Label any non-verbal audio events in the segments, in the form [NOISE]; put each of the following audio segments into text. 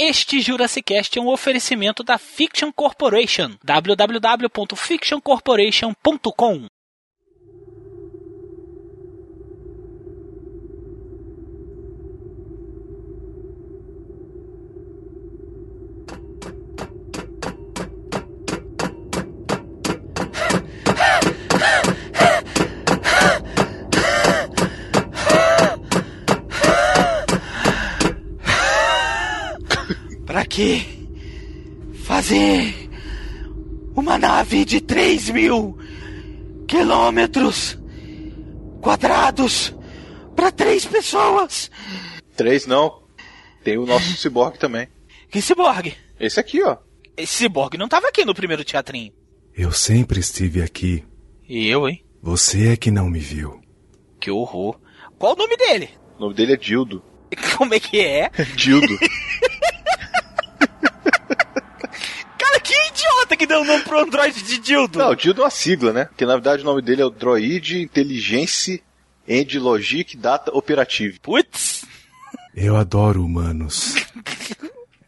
Este Jurassic Cast é um oferecimento da Fiction Corporation. www.fictioncorporation.com Fazer uma nave de 3 mil quilômetros quadrados para três pessoas. Três não. Tem o nosso ciborgue também. Que ciborgue? Esse aqui, ó. Esse ciborgue não tava aqui no primeiro teatrinho. Eu sempre estive aqui. E eu, hein? Você é que não me viu. Que horror. Qual o nome dele? O nome dele é Dildo. [LAUGHS] Como é que é? [LAUGHS] Dildo. [LAUGHS] Cara, que idiota que deu o nome pro Android de Dildo. Não, o Dildo é uma sigla, né? Porque na verdade o nome dele é o Droid Intelligence and Logic Data Operative. Putz. Eu adoro humanos.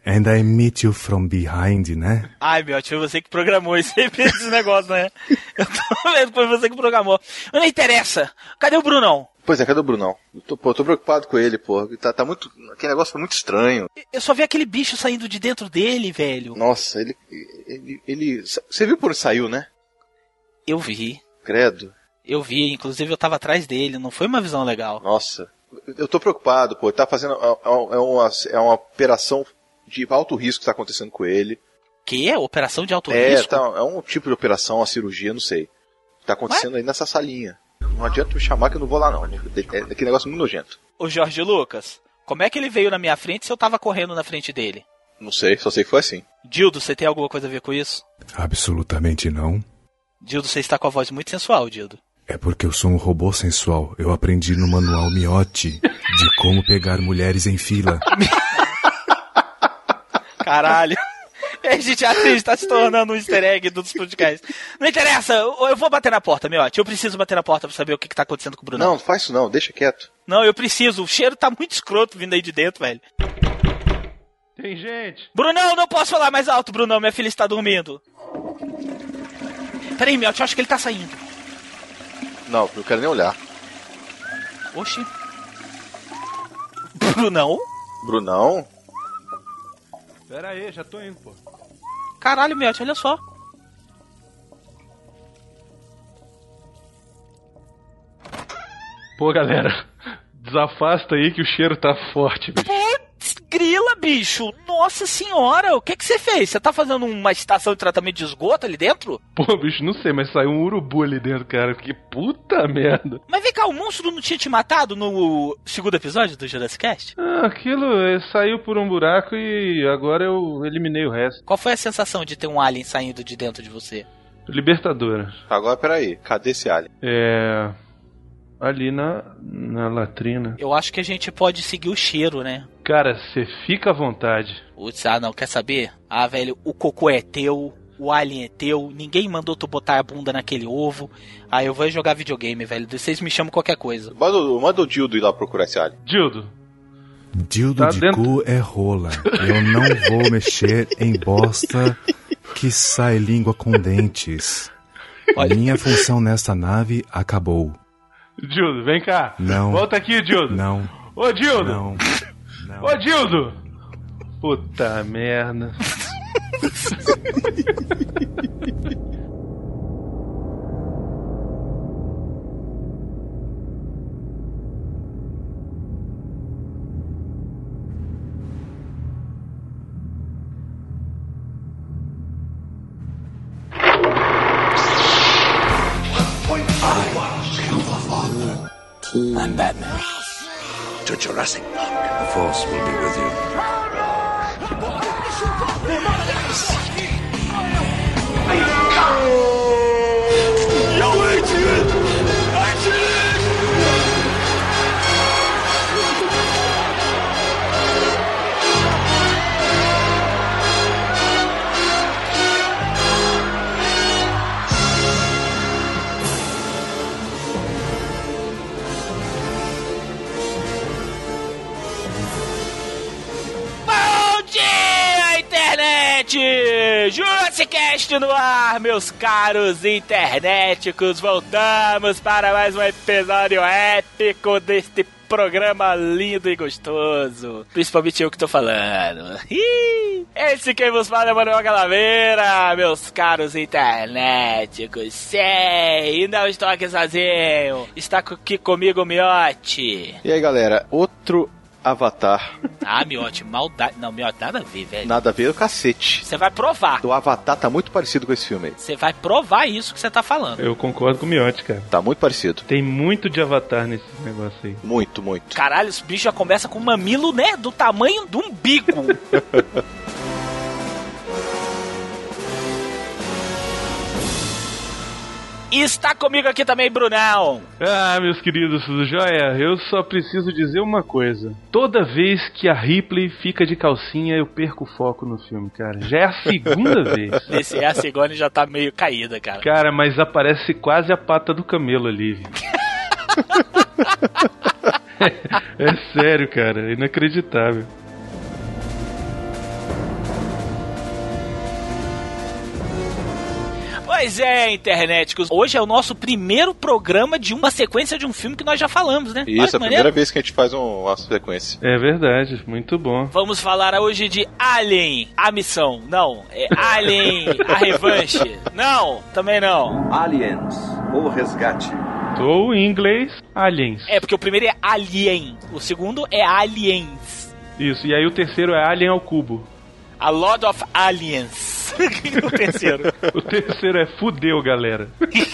And I meet you from behind, né? Ai, meu, foi você que programou esse, [LAUGHS] esse negócio, né? Eu tô vendo que foi você que programou. Mas não interessa. Cadê o Brunão? Pois é, cadê o Brunão? Eu tô, pô, tô preocupado com ele, pô. Tá, tá muito. Aquele negócio foi muito estranho. Eu só vi aquele bicho saindo de dentro dele, velho. Nossa, ele. Ele. ele você viu por onde saiu, né? Eu vi. Credo. Eu vi, inclusive eu tava atrás dele, não foi uma visão legal. Nossa. Eu tô preocupado, pô. Ele tá fazendo. É é uma, é uma operação de alto risco que tá acontecendo com ele. Que é? Operação de alto é, risco? Tá, é um tipo de operação, uma cirurgia, não sei. Tá acontecendo Mas... aí nessa salinha. Não adianta me chamar que eu não vou lá, não. É aquele negócio muito nojento. Ô Jorge Lucas, como é que ele veio na minha frente se eu tava correndo na frente dele? Não sei, só sei que foi assim. Dildo, você tem alguma coisa a ver com isso? Absolutamente não. Dildo, você está com a voz muito sensual, Dildo. É porque eu sou um robô sensual. Eu aprendi no manual Miotti de como pegar mulheres em fila. [LAUGHS] Caralho. Esse teatro está se tornando um easter egg dos podcasts. Não interessa, eu vou bater na porta, meu. Eu preciso bater na porta pra saber o que, está acontecendo com o Bruno. Não, não faz isso não, deixa quieto. Não, eu preciso. O cheiro tá muito escroto vindo aí de dentro, velho. Tem gente. Brunão, não posso falar mais alto, Brunão. Minha filha está dormindo. Peraí, meu, eu acho que ele tá saindo. Não, não quero nem olhar. Oxi. Brunão? Brunão? Pera aí, já tô indo, pô. Caralho, meu, olha só. Pô, galera, [LAUGHS] desafasta aí que o cheiro tá forte, bicho. Grila, bicho. Nossa senhora, o que que você fez? Você tá fazendo uma estação de tratamento de esgoto ali dentro? Pô, bicho, não sei, mas saiu um urubu ali dentro, cara. Que puta merda. Mas vem cá, o monstro não tinha te matado no segundo episódio do Jurassic Cast? Ah, aquilo eh, saiu por um buraco e agora eu eliminei o resto. Qual foi a sensação de ter um alien saindo de dentro de você? Libertadora. Agora, peraí, cadê esse alien? É. Ali na, na latrina. Eu acho que a gente pode seguir o cheiro, né? Cara, você fica à vontade. Putz, ah não, quer saber? Ah, velho, o cocô é teu, o alien é teu, ninguém mandou tu botar a bunda naquele ovo. Ah, eu vou jogar videogame, velho. Vocês me chamam qualquer coisa. Manda, manda o Dildo ir lá procurar esse alien. Dildo. Dildo Tá de dentro- cu é rola. Eu não vou mexer em bosta que sai língua com dentes. Olha. Minha função nesta nave acabou. Dildo, vem cá. Não. Volta aqui, Dildo. Não, Ô, Dildo. não, não. Ô, Dildo. Puta merda. I'm Batman. To Jurassic Park. The Force will be with you. Bom Jussicast no ar, meus caros internéticos! Voltamos para mais um episódio épico deste programa lindo e gostoso. Principalmente eu que tô falando. Esse quem vos fala é Manuel Galaveira, meus caros internéticos. Sei, não estou aqui sozinho. Está aqui comigo o Miote. E aí, galera, outro Avatar. Ah, Miote, maldade. Não, Miote, nada a ver, velho. Nada a ver o cacete. Você vai provar. O Avatar tá muito parecido com esse filme aí. Você vai provar isso que você tá falando. Eu concordo com o Miotti, cara. Tá muito parecido. Tem muito de Avatar nesse negócio aí. Muito, muito. Caralho, os bichos já começam com um mamilo, né? Do tamanho do umbigo. [LAUGHS] E está comigo aqui também, Brunão. Ah, meus queridos, tudo jóia? Eu só preciso dizer uma coisa. Toda vez que a Ripley fica de calcinha, eu perco o foco no filme, cara. Já é a segunda [LAUGHS] vez. Esse é a Sigone já tá meio caída, cara. Cara, mas aparece quase a pata do camelo ali, viu? [LAUGHS] [LAUGHS] é sério, cara. É inacreditável. Pois é, internéticos. Hoje é o nosso primeiro programa de uma sequência de um filme que nós já falamos, né? Isso, é a primeira vez que a gente faz um- uma sequência. É verdade, muito bom. Vamos falar hoje de Alien, a missão. Não, é Alien, a revanche. Não, também não. Aliens, o resgate. Ou em inglês, Aliens. É porque o primeiro é Alien, o segundo é Aliens. Isso, e aí o terceiro é Alien ao cubo. A Lord of Aliens. [LAUGHS] o terceiro. O terceiro é Fudeu, galera.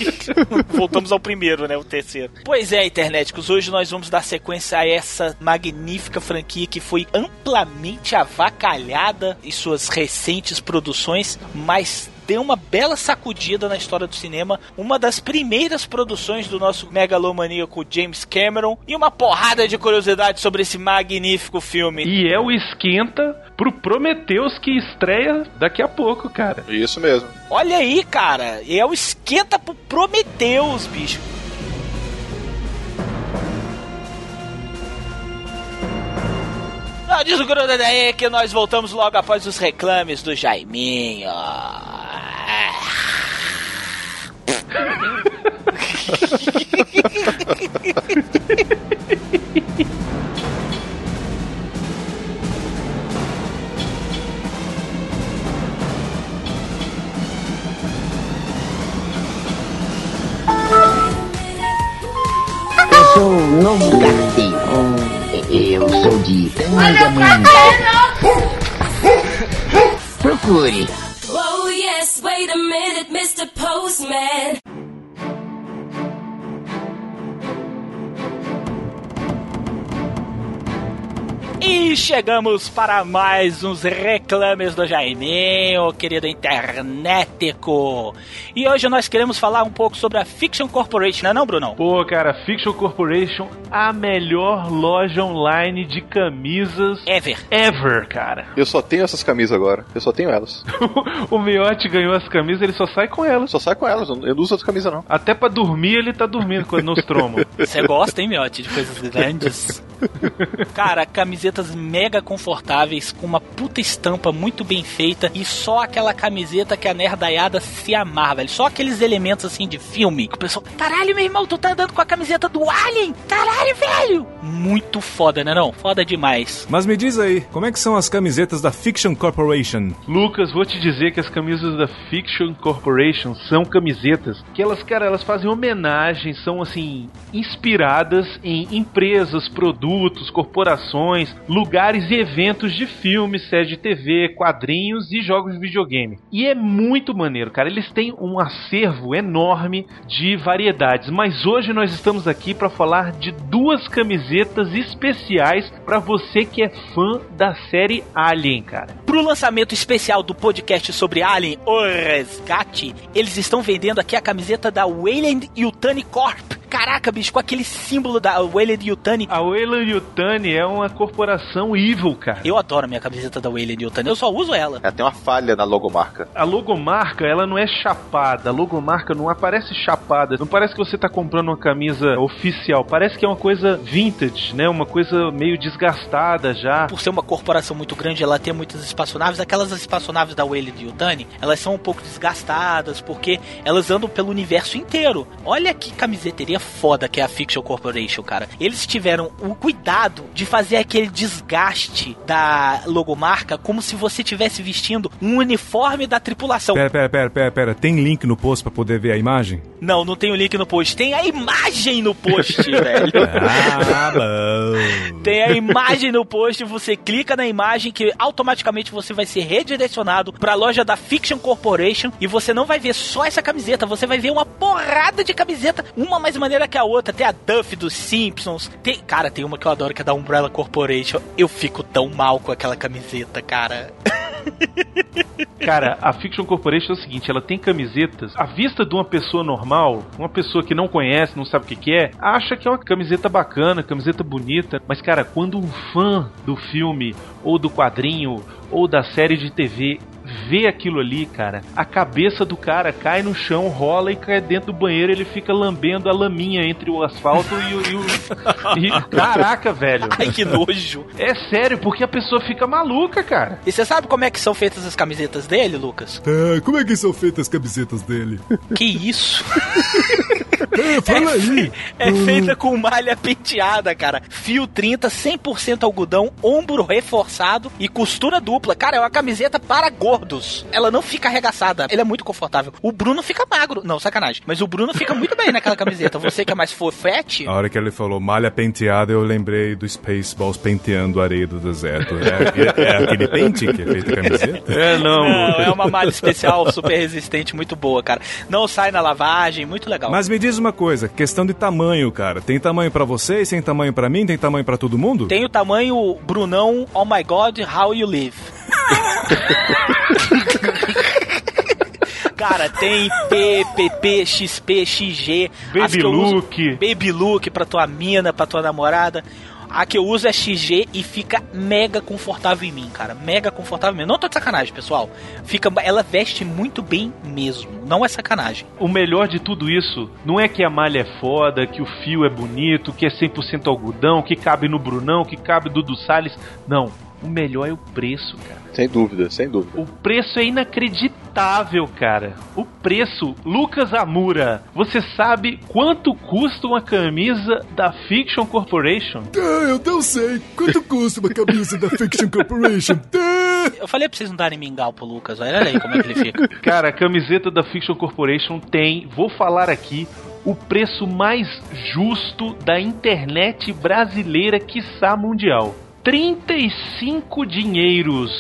[LAUGHS] Voltamos ao primeiro, né? O terceiro. Pois é, internéticos, hoje nós vamos dar sequência a essa magnífica franquia que foi amplamente avacalhada em suas recentes produções, mas deu uma bela sacudida na história do cinema, uma das primeiras produções do nosso megalomaníaco James Cameron e uma porrada de curiosidades sobre esse magnífico filme. E é o esquenta pro Prometheus que estreia daqui a pouco, cara. Isso mesmo. Olha aí, cara, é o esquenta pro Prometheus, bicho. Não desgruda daí que nós voltamos logo após os reclames do Jaiminho. Eu sou o novo carteiro. Eu sou de Tangamanga. Procure. Wait a minute, Mr. Postman. E chegamos para mais uns reclames do Jaiminho, querido internetico. E hoje nós queremos falar um pouco sobre a Fiction Corporation, não é não, Brunão? Pô, cara, Fiction Corporation, a melhor loja online de camisas Ever. ever, cara. Eu só tenho essas camisas agora. Eu só tenho elas. [LAUGHS] o Miotti ganhou as camisas, ele só sai com elas. Só sai com elas. Eu não uso outras camisas, não. Até pra dormir ele tá dormindo quando nos tromam. Você gosta, hein, Miotti, de coisas grandes? [LAUGHS] Cara, camisetas mega confortáveis, com uma puta estampa muito bem feita e só aquela camiseta que a nerdaiada se amarra, velho. Só aqueles elementos assim de filme que o pessoal, caralho, meu irmão, tu tá andando com a camiseta do Alien? Caralho, velho! Muito foda, né não? Foda demais. Mas me diz aí, como é que são as camisetas da Fiction Corporation? Lucas, vou te dizer que as camisas da Fiction Corporation são camisetas que elas, cara, elas fazem homenagem, são assim, inspiradas em empresas, produtos, corporações, lugares e eventos de filmes, séries de TV, quadrinhos e jogos de videogame. E é muito maneiro, cara. Eles têm um acervo enorme de variedades, mas hoje nós estamos aqui para falar de duas camisetas especiais para você que é fã da série Alien, cara. Pro lançamento especial do podcast sobre Alien, o Resgate, eles estão vendendo aqui a camiseta da Wayland Yutani Corp. Caraca, bicho, com aquele símbolo da Wayland Yutani. A Wayland Yutani é uma corporação evil, cara. Eu adoro a minha camiseta da Wayland Yutani, eu só uso ela. Ela tem uma falha na logomarca. A logomarca, ela não é chapada. A logomarca não aparece chapada. Não parece que você tá comprando uma camisa oficial. Parece que é uma coisa vintage, né? Uma coisa meio desgastada já. Por ser uma corporação muito grande, ela tem muitas espaçonaves. Aquelas espaçonaves da Wayland Yutani, elas são um pouco desgastadas, porque elas andam pelo universo inteiro. Olha que camiseteria foda que é a Fiction Corporation, cara. Eles tiveram o cuidado de fazer aquele desgaste da logomarca como se você estivesse vestindo um uniforme da tripulação. Pera, pera, pera, pera, pera. Tem link no post pra poder ver a imagem? Não, não tem o link no post. Tem a imagem no post, [LAUGHS] velho. Ah, bom. Tem a imagem no post, você clica na imagem que automaticamente você vai ser redirecionado pra loja da Fiction Corporation e você não vai ver só essa camiseta, você vai ver uma porrada de camiseta, uma mais maneira que a outra. Tem a Duff dos Simpsons, tem, cara, tem uma que eu adoro que é da Umbrella Corporation. Eu fico tão mal com aquela camiseta, cara. [LAUGHS] Cara, a Fiction Corporation é o seguinte, ela tem camisetas. À vista de uma pessoa normal, uma pessoa que não conhece, não sabe o que, que é, acha que é uma camiseta bacana, camiseta bonita. Mas, cara, quando um fã do filme, ou do quadrinho, ou da série de TV vê aquilo ali, cara, a cabeça do cara cai no chão, rola e cai dentro do banheiro, ele fica lambendo a laminha entre o asfalto e o. E o- [LAUGHS] e- [LAUGHS] caraca, velho. Ai, que nojo. É sério, porque a pessoa fica maluca, cara. E você sabe como é que são feitas as camisetas dele, Lucas? Tá, como é que são feitas as camisetas dele? Que isso? [LAUGHS] É, fala aí. É feita com malha penteada, cara. Fio 30, 100% algodão, ombro reforçado e costura dupla. Cara, é uma camiseta para Ela não fica arregaçada. Ela é muito confortável. O Bruno fica magro. Não, sacanagem. Mas o Bruno fica muito bem naquela camiseta. Você que é mais fofete... A hora que ele falou malha penteada, eu lembrei do Spaceballs penteando a areia do deserto. É, é- é aquele pente que é feito a camiseta? É, não. Não, é uma malha especial, super resistente, muito boa, cara. Não sai na lavagem, muito legal. Mas me diz uma coisa, questão de tamanho, cara. Tem tamanho pra vocês, tem tamanho pra mim, tem tamanho pra todo mundo? Tem o tamanho Brunão, oh my god, how you live. [LAUGHS] Cara, tem P, PP, XP, XG. Baby eu uso- look. Baby look pra tua mina, pra tua namorada. A que eu uso é XG e fica mega confortável em mim, cara. Mega confortável mesmo. Não tô de sacanagem, pessoal. Fica, ela veste muito bem mesmo. Não é sacanagem. O melhor de tudo isso não é que a malha é foda, que o fio é bonito, que é 100% algodão, que cabe no Brunão, que cabe do do Salles. Não. O melhor é o preço, cara. Sem dúvida, sem dúvida. O preço é inacreditável, cara. O preço, Lucas Amura, você sabe quanto custa uma camisa da Fiction Corporation? [LAUGHS] Ah, eu não sei. Quanto custa uma camisa da Fiction Corporation? [LAUGHS] Eu falei pra vocês não darem mingau pro Lucas. Olha aí como é que ele fica. [LAUGHS] Cara, a camiseta da Fiction Corporation tem, vou falar aqui, o preço mais justo da internet brasileira, quiçá mundial. 35 dinheiros.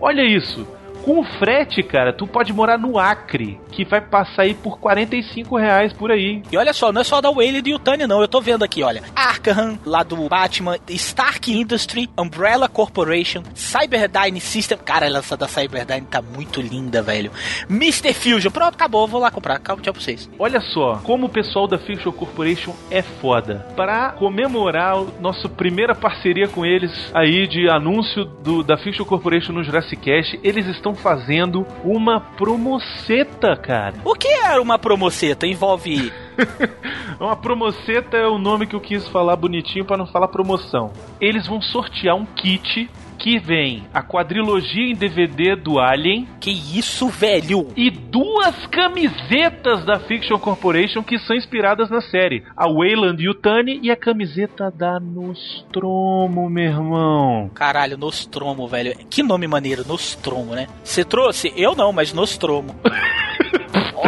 Olha isso. Com o frete, cara, tu pode morar no Acre, que vai passar aí por 45 reais por aí. E olha só, não é só da Wayland e Yutani, não. Eu tô vendo aqui, olha. Arkham, lá do Batman, Stark Industry, Umbrella Corporation, Cyberdyne System. Cara, essa da Cyberdyne tá muito linda, velho. Mr. Fusion. Pronto, acabou. Vou lá comprar. Acabou, tchau pra vocês. Olha só, como o pessoal da Fiction Corporation é foda. Para comemorar a nossa primeira parceria com eles aí de anúncio do, da Fiction Corporation no Jurassic Cast, eles estão fazendo uma promoceta, cara. O que é uma promoceta? Envolve. [LAUGHS] Uma promoceta é o nome que eu quis falar bonitinho para não falar promoção. Eles vão sortear um kit que vem a quadrilogia em DVD do Alien Que isso, velho? e duas camisetas da Fiction Corporation que são inspiradas na série. A Wayland Yutani e a camiseta da Nostromo, meu irmão. Caralho, Nostromo, velho. Que nome maneiro, Nostromo, né? Você trouxe? Eu não, mas Nostromo. [LAUGHS]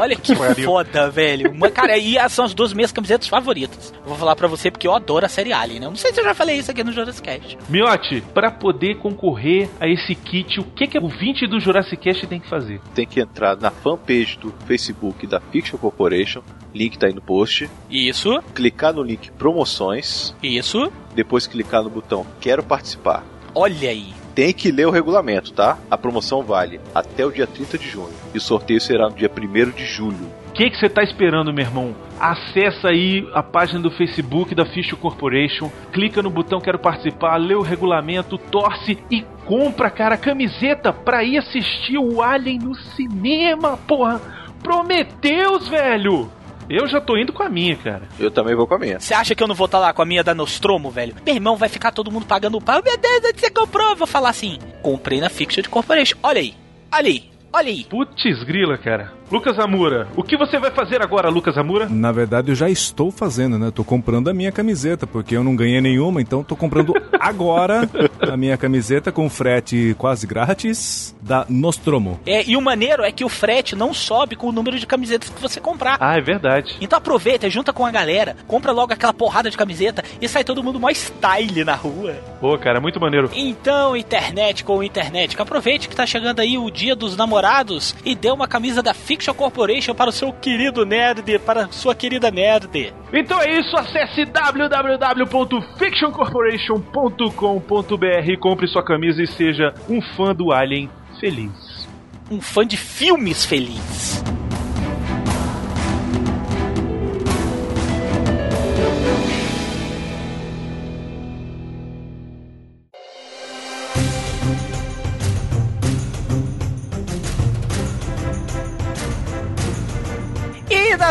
Olha que Pariu. foda, velho. Uma, cara, e essas são as duas minhas camisetas favoritas. Eu vou falar pra você porque eu adoro a série Alien, né? Eu não sei se eu já falei isso aqui no Jurassic Cast. Miote, para poder concorrer a esse kit, o que, que o 20 do Jurassic Cast tem que fazer? Tem que entrar na fanpage do Facebook da Fiction Corporation, link tá aí no post, Isso, clicar no link promoções, isso. depois clicar no botão quero participar. Olha aí. Tem que ler o regulamento, tá? A promoção vale até o dia 30 de junho. E o sorteio será no dia 1 de julho. O que você tá esperando, meu irmão? Acessa aí a página do Facebook da Fish Corporation, clica no botão Quero Participar, lê o regulamento, torce e compra, cara, camiseta pra ir assistir o Alien no cinema, porra! Prometeus, velho! Eu já tô indo com a minha, cara. Eu também vou com a minha. Você acha que eu não vou estar lá com a minha da Nostromo, velho? Meu irmão, vai ficar todo mundo pagando o pau. Meu Deus, onde você comprou? Eu vou falar assim: comprei na Fiction Corporation. Olha aí, olha aí, olha aí. Putz grila, cara. Lucas Amura, o que você vai fazer agora, Lucas Amura? Na verdade, eu já estou fazendo, né? Tô comprando a minha camiseta, porque eu não ganhei nenhuma, então tô comprando [LAUGHS] agora a minha camiseta com frete quase grátis da Nostromo. É, e o maneiro é que o frete não sobe com o número de camisetas que você comprar. Ah, é verdade. Então aproveita, junta com a galera, compra logo aquela porrada de camiseta e sai todo mundo mó style na rua. Pô, cara, muito maneiro. Então, internet com internet, que aproveite que tá chegando aí o dia dos namorados e dê uma camisa da Fiction Corporation para o seu querido nerd, para a sua querida nerd. Então é isso, acesse www.fictioncorporation.com.br compre sua camisa e seja um fã do Alien feliz. Um fã de filmes feliz.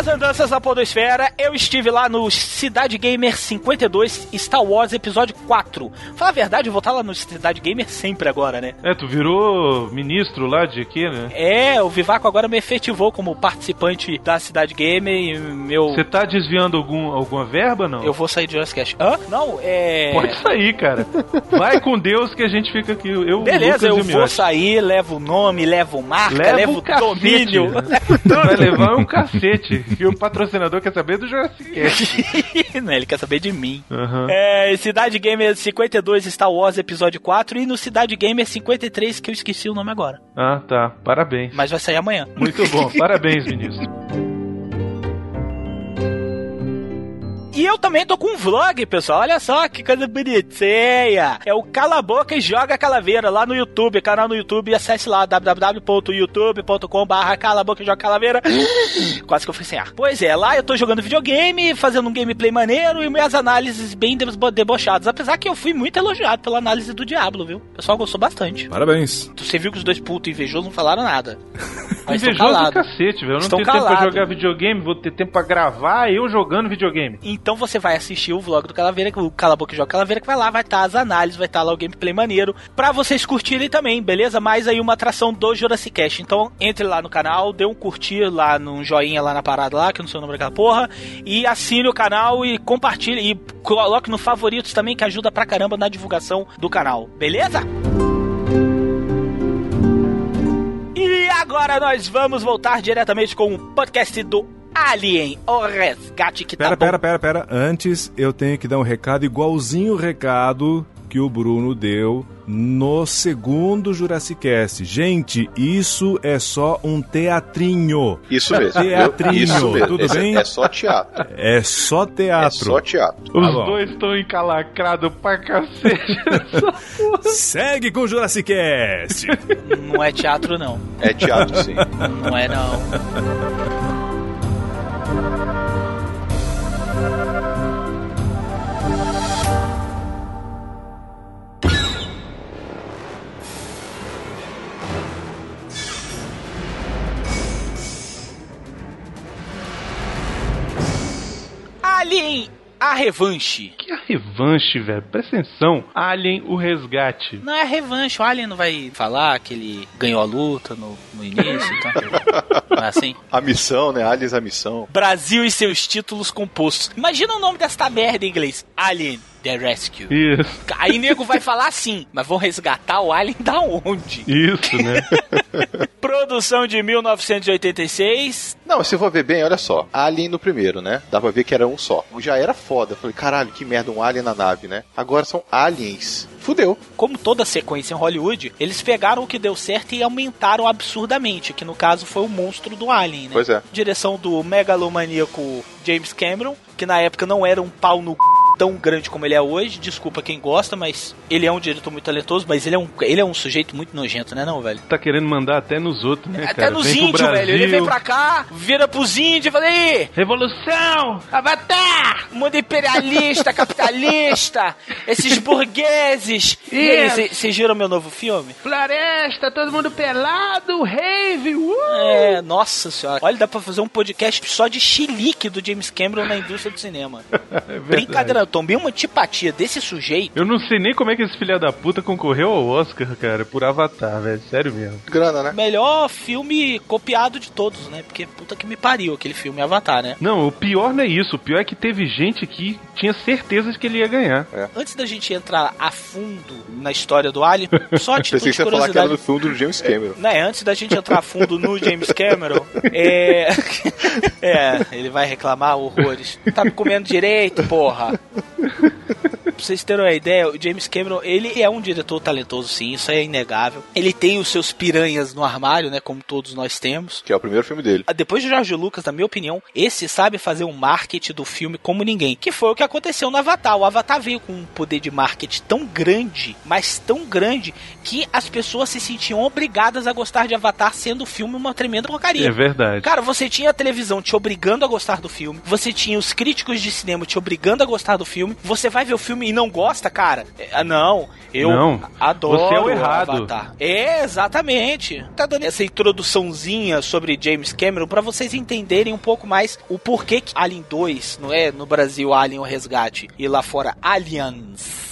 E nas andanças da Podosfera, eu estive lá no Cidade Gamer 52 Star Wars Episódio 4. Fala a verdade, eu vou estar lá no Cidade Gamer sempre agora, né? É, tu virou ministro lá de quê, né? É, o Vivaco agora me efetivou como participante da Cidade Gamer e meu. Você tá desviando algum, alguma verba, não? Eu vou sair de Jurassic Cast. Hã? Não, é. Pode sair, cara. Vai com Deus que a gente fica aqui. Eu, Beleza, eu vou sair, levo o nome, levo marca, Leva levo o domínio. Vai levar um cacete. [LAUGHS] O patrocinador quer saber do Jurassic [LAUGHS] Cast. Ele quer saber de mim. Aham. É, Cidade Gamer 52 Star Wars Episódio 4 e no Cidade Gamer 53, que eu esqueci o nome agora. Ah, tá. Parabéns. Mas vai sair amanhã. Muito bom. [LAUGHS] Parabéns, ministro. E eu também tô com um vlog, pessoal. Olha só que coisa bonitinha. É o Cala a Boca e Joga Calaveira lá no YouTube, canal no YouTube. Acesse lá www.youtube.com/barra Cala a Boca e Joga Calaveira. [GASPS] Quase que eu fui sem ar. Pois é, lá eu tô jogando videogame, fazendo um gameplay maneiro e minhas análises bem debo- debochadas. Apesar que eu fui muito elogiado pela análise do Diablo, viu? O pessoal gostou bastante. Parabéns. Você viu que os dois putos invejosos não falaram nada. [LAUGHS] Mas Invejoso do cacete, velho. Eu não Estão tenho tempo pra jogar videogame, vou ter tempo pra gravar eu jogando videogame. Então você vai assistir o vlog do Calaveira, o Cala a Boca e Joga Calaveira, que vai lá, vai estar as análises, vai estar lá o gameplay maneiro, pra vocês curtirem também, beleza? Mais aí uma atração do Jurassic Cast. Então entre lá no canal, dê um curtir lá, num joinha lá na parada lá, que eu não sei o nome daquela porra, e assine o canal e compartilhe, e coloque no favoritos também, que ajuda pra caramba na divulgação do canal, beleza? E agora nós vamos voltar diretamente com o podcast do Alien, o resgate que Pera, tá bom. pera, pera, pera. Antes eu tenho que dar um recado igualzinho o recado que o Bruno deu no segundo Jurassic Cast. Gente, isso é só um teatrinho. Isso mesmo. [LAUGHS] Teatrinho, Eu- isso mesmo. tudo Esse é- bem? É só teatro. É só É teatro. só teatro. Os Tá dois estão encalacrados pra cacete. [LAUGHS] Segue com o Jurassic Cast. Não é teatro, não. É teatro, sim. Não é, não. Alien, a revanche. que a revanche, velho? Presta atenção. Alien, o resgate. Não é a revanche, o Alien não vai falar que ele ganhou a luta no, no início, então. [LAUGHS] Não é assim? A missão, né? Aliens, a missão. Brasil e seus títulos compostos. Imagina o nome desta merda em inglês: Alien The Rescue. Isso, Aí nego vai falar assim, mas vão resgatar o Alien da onde? isso, né? [LAUGHS] Produção de 1986. Não, se for ver bem, olha só. Alien no primeiro, né? Dá pra ver que era um só. Já era foda. Falei, caralho, que merda, um alien na nave, né? Agora são aliens. Fudeu. Como toda sequência em Hollywood, eles pegaram o que deu certo e aumentaram absurdamente, que no caso foi o monstro do Alien, né? Pois é. Direção do megalomaníaco James Cameron, que na época não era um pau no c... tão grande como ele é hoje. Desculpa quem gosta, mas ele é um diretor muito talentoso, mas ele é um, ele é um sujeito muito nojento, né, não, velho? Tá querendo mandar até nos outros, né, Até cara? nos índios, velho. Ele vem pra cá, vira pros índios e fala aí, Revolução! Avatar! Mundo imperialista, [LAUGHS] capitalista, esses burgueses. Vocês viram meu novo filme? Floresta, todo mundo pelado, rave, uh! É, nossa senhora. Olha, dá pra fazer um podcast só de chilique do James Cameron na indústria do cinema. [LAUGHS] É. Brincadeira, tomei uma antipatia desse sujeito. Eu não sei nem como é que esse filho da puta concorreu ao Oscar, cara, por Avatar, velho. Sério mesmo. Grana, né? Melhor filme copiado de todos, né? Porque puta que me pariu aquele filme Avatar, né? Não, o pior não é isso. O pior é que teve gente que tinha certeza de que ele ia ganhar. Antes da gente entrar a fundo na história do Alien, [LAUGHS] só a título que de ia falar que era curiosidade. do filme do James Cameron. Né, antes da gente entrar a fundo no James Cameron, é. [LAUGHS] É, ele vai reclamar horrores. Tá me comendo direito, porra. [LAUGHS] Pra vocês terem uma ideia, o James Cameron, ele é um diretor talentoso, sim, isso é inegável. Ele tem os seus piranhas no armário, né, como todos nós temos. Que é o primeiro filme dele. Ah, Depois de George Lucas, na minha opinião, esse sabe fazer um marketing do filme como ninguém. Que foi o que aconteceu no Avatar. O Avatar veio com um poder de marketing tão grande, mas tão grande, que as pessoas se sentiam obrigadas a gostar de Avatar, sendo o filme uma tremenda porcaria. É verdade. Cara, você tinha a televisão te obrigando a gostar do filme, você tinha os críticos de cinema te obrigando a gostar do filme, você vai ver o filme e não gosta, cara? É, ah, não, eu Não, adoro você é o errado. Avatar. É, exatamente. Tá dando essa introduçãozinha sobre James Cameron pra vocês entenderem um pouco mais o porquê que Alien 2, não é no Brasil Alien o Resgate e lá fora Aliens.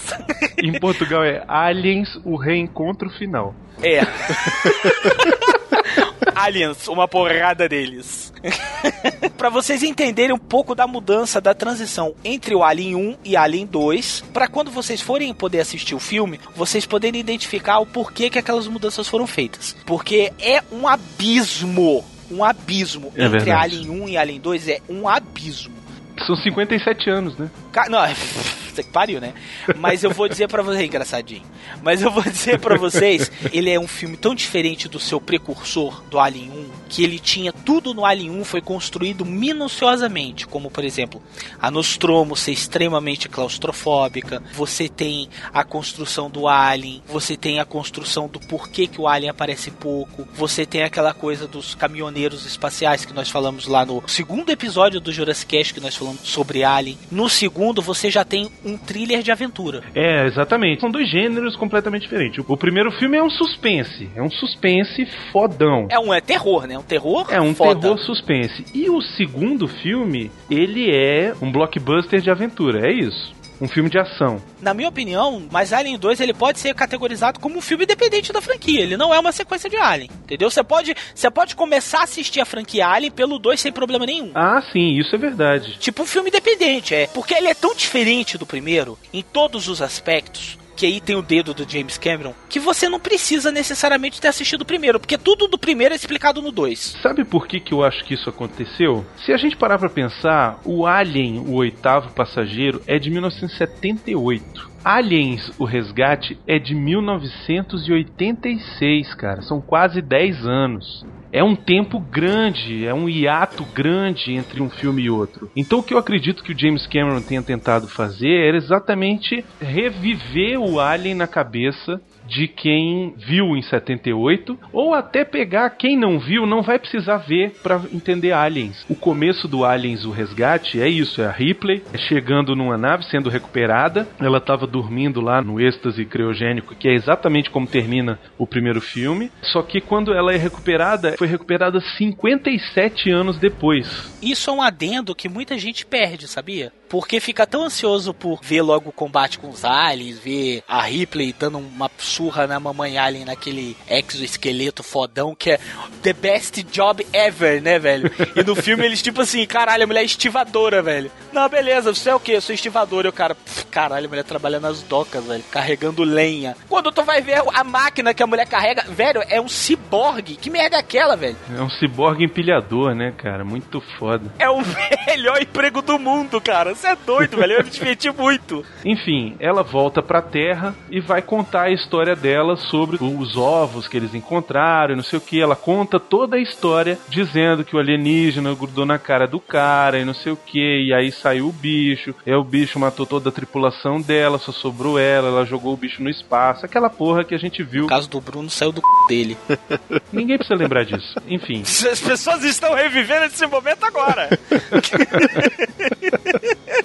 Em Portugal é Aliens, o reencontro final. É. [LAUGHS] [LAUGHS] Aliens, uma porrada deles. [LAUGHS] Pra vocês entenderem um pouco da mudança da transição entre o Alien 1 e Alien 2, pra quando vocês forem poder assistir o filme, vocês poderem identificar o porquê que aquelas mudanças foram feitas. Porque é um abismo, um abismo É entre verdade. Alien 1 e Alien 2 é um abismo. São 57 anos, né? Ca- Não, [LAUGHS] você pariu, né? Mas eu vou dizer pra vocês, [LAUGHS] engraçadinho. Mas eu vou dizer pra vocês, ele é um filme tão diferente do seu precursor, do Alien 1, que ele tinha tudo no Alien 1 foi construído minuciosamente, como por exemplo, a Nostromo ser extremamente claustrofóbica, você tem a construção do Alien, você tem a construção do porquê que o Alien aparece pouco, você tem aquela coisa dos caminhoneiros espaciais que nós falamos lá no segundo episódio do Jurassic Cast que nós falamos sobre Alien. No segundo, você já tem um thriller de aventura. É, exatamente. São dois gêneros completamente diferentes. O primeiro filme é um suspense. É um suspense fodão. É um é terror, né? Um terror É um foda. terror suspense. E o segundo filme, ele é um blockbuster de aventura. É isso. Um filme de ação. Na minha opinião, mas Alien 2 ele pode ser categorizado como um filme independente da franquia. Ele não é uma sequência de Alien, entendeu? Você pode, você pode começar a assistir a franquia Alien pelo 2 sem problema nenhum. Ah, sim, isso é verdade. Tipo um filme independente, é. Porque ele é tão diferente do primeiro, em todos os aspectos, que aí tem o dedo do James Cameron, que você não precisa necessariamente ter assistido o primeiro, porque tudo do primeiro é explicado no 2. Sabe por que, que eu acho que isso aconteceu? Se a gente parar pra pensar, o Alien, o oitavo passageiro, é de 1978. Aliens, o resgate, é de 1986, cara. São quase 10 anos. É um tempo grande, é um hiato grande entre um filme e outro. Então o que eu acredito que o James Cameron tenha tentado fazer era exatamente reviver o Alien na cabeça de quem viu em 78, ou até pegar quem não viu, não vai precisar ver para entender Aliens. O começo do Aliens, o resgate, é isso: é a Ripley chegando numa nave, sendo recuperada. Ela estava dormindo lá no êxtase criogênico, que é exatamente como termina o primeiro filme. Só que quando ela é recuperada, foi recuperada 57 anos depois. Isso é um adendo que muita gente perde, sabia? Porque fica tão ansioso por ver logo o combate com os aliens, ver a Ripley dando uma surra na mamãe alien naquele exoesqueleto fodão que é the best job ever, né, velho? E no filme eles tipo assim, caralho, a mulher é estivadora, velho. Não, beleza, você é o quê? Eu sou estivadora. E o cara, "Pff, caralho, a mulher trabalha nas docas, velho, carregando lenha. Quando tu vai ver a máquina que a mulher carrega, velho, é um ciborgue. Que merda é aquela, velho? É um ciborgue empilhador, né, cara? Muito foda. É o [LAUGHS] melhor emprego do mundo, cara. Você é doido, velho. Eu me diverti muito. Enfim, ela volta pra Terra e vai contar a história dela sobre os ovos que eles encontraram e não sei o que. Ela conta toda a história dizendo que o alienígena grudou na cara do cara e não sei o que. E aí saiu o bicho. E aí o bicho matou toda a tripulação dela, só sobrou ela. Ela jogou o bicho no espaço. Aquela porra que a gente viu. O caso do Bruno saiu do c... dele. [LAUGHS] Ninguém precisa lembrar disso. Enfim. As pessoas estão revivendo esse momento agora. [LAUGHS]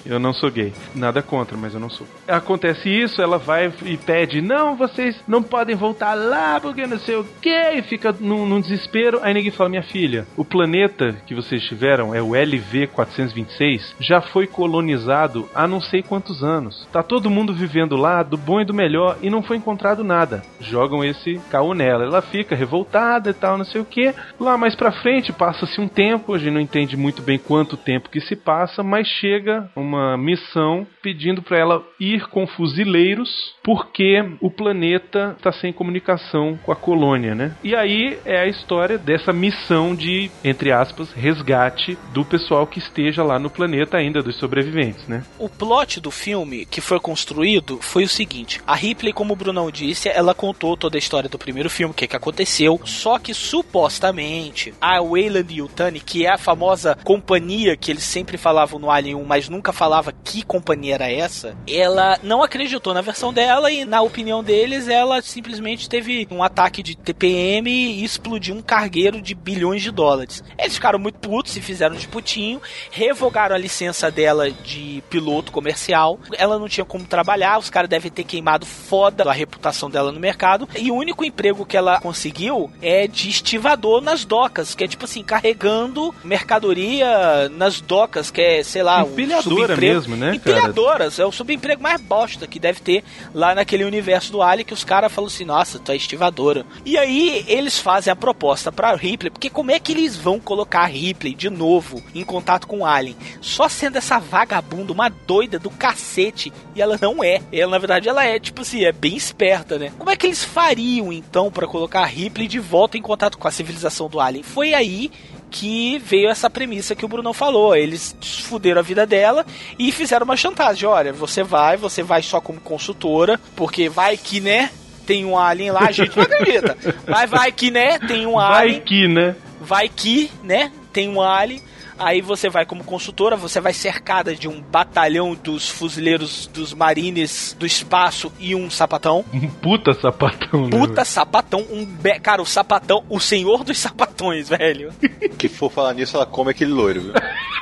Eu não sou gay. Nada contra, mas eu não sou. Acontece isso, ela vai e pede: Não, vocês não podem voltar lá porque não sei o que. E fica num, num desespero. Aí ninguém fala: Minha filha, o planeta que vocês tiveram é o LV-426, já foi colonizado há não sei quantos anos. Tá todo mundo vivendo lá, do bom e do melhor, e não foi encontrado nada. Jogam esse caô nela. Ela fica revoltada e tal, não sei o que. Lá mais pra frente, passa-se um tempo, a gente não entende muito bem quanto tempo que se passa, mas chega uma missão pedindo para ela ir com fuzileiros porque o planeta está sem comunicação com a colônia, né? E aí é a história dessa missão de, entre aspas, resgate do pessoal que esteja lá no planeta ainda, dos sobreviventes, né? O plot do filme que foi construído foi o seguinte: a Ripley, como o Brunão disse, ela contou toda a história do primeiro filme, o que, que aconteceu. Só que supostamente a Wayland Yutani, que é a famosa companhia que eles sempre falavam no Alien 1, mas nunca falava que companhia era essa, ela não acreditou na versão dela e, na opinião deles, ela simplesmente teve um ataque de TPM e explodiu um cargueiro de bilhões de dólares. Eles ficaram muito putos, se fizeram de putinho, revogaram a licença dela de piloto comercial. Ela não tinha como trabalhar, os caras devem ter queimado foda a reputação dela no mercado. E o único emprego que ela conseguiu é de estivador nas docas, que é tipo assim, carregando mercadoria nas docas, que é, sei lá, Empilhadora mesmo, né, cara? Empilhadoras, é o subemprego mais bosta que deve ter lá naquele universo do Alien, que os caras falam assim, nossa, tu é estivadora. E aí eles fazem a proposta pra Ripley, porque como é que eles vão colocar a Ripley de novo em contato com o Alien? Só sendo essa vagabunda, uma doida do cacete, e ela não é. Ela, na verdade, ela é, tipo assim, é bem esperta, né? Como é que eles fariam, então, para colocar a Ripley de volta em contato com a civilização do Alien? Foi aí que veio essa premissa que o Bruno falou. Eles fuderam a vida dela e fizeram uma chantagem. Olha, você vai, você vai só como consultora, porque vai que, né? Tem um alien lá, a gente não acredita. [LAUGHS] Mas vai que, né? Tem um Vai alien. que, né? Vai que, né? Tem um alien. Aí você vai como consultora, você vai cercada de um batalhão dos fuzileiros dos marines do espaço e um sapatão. Um puta sapatão, né? Puta sapatão, um be... cara, o sapatão, o senhor dos sapatões, [LAUGHS] velho. Que for falar nisso, ela come aquele loiro, viu?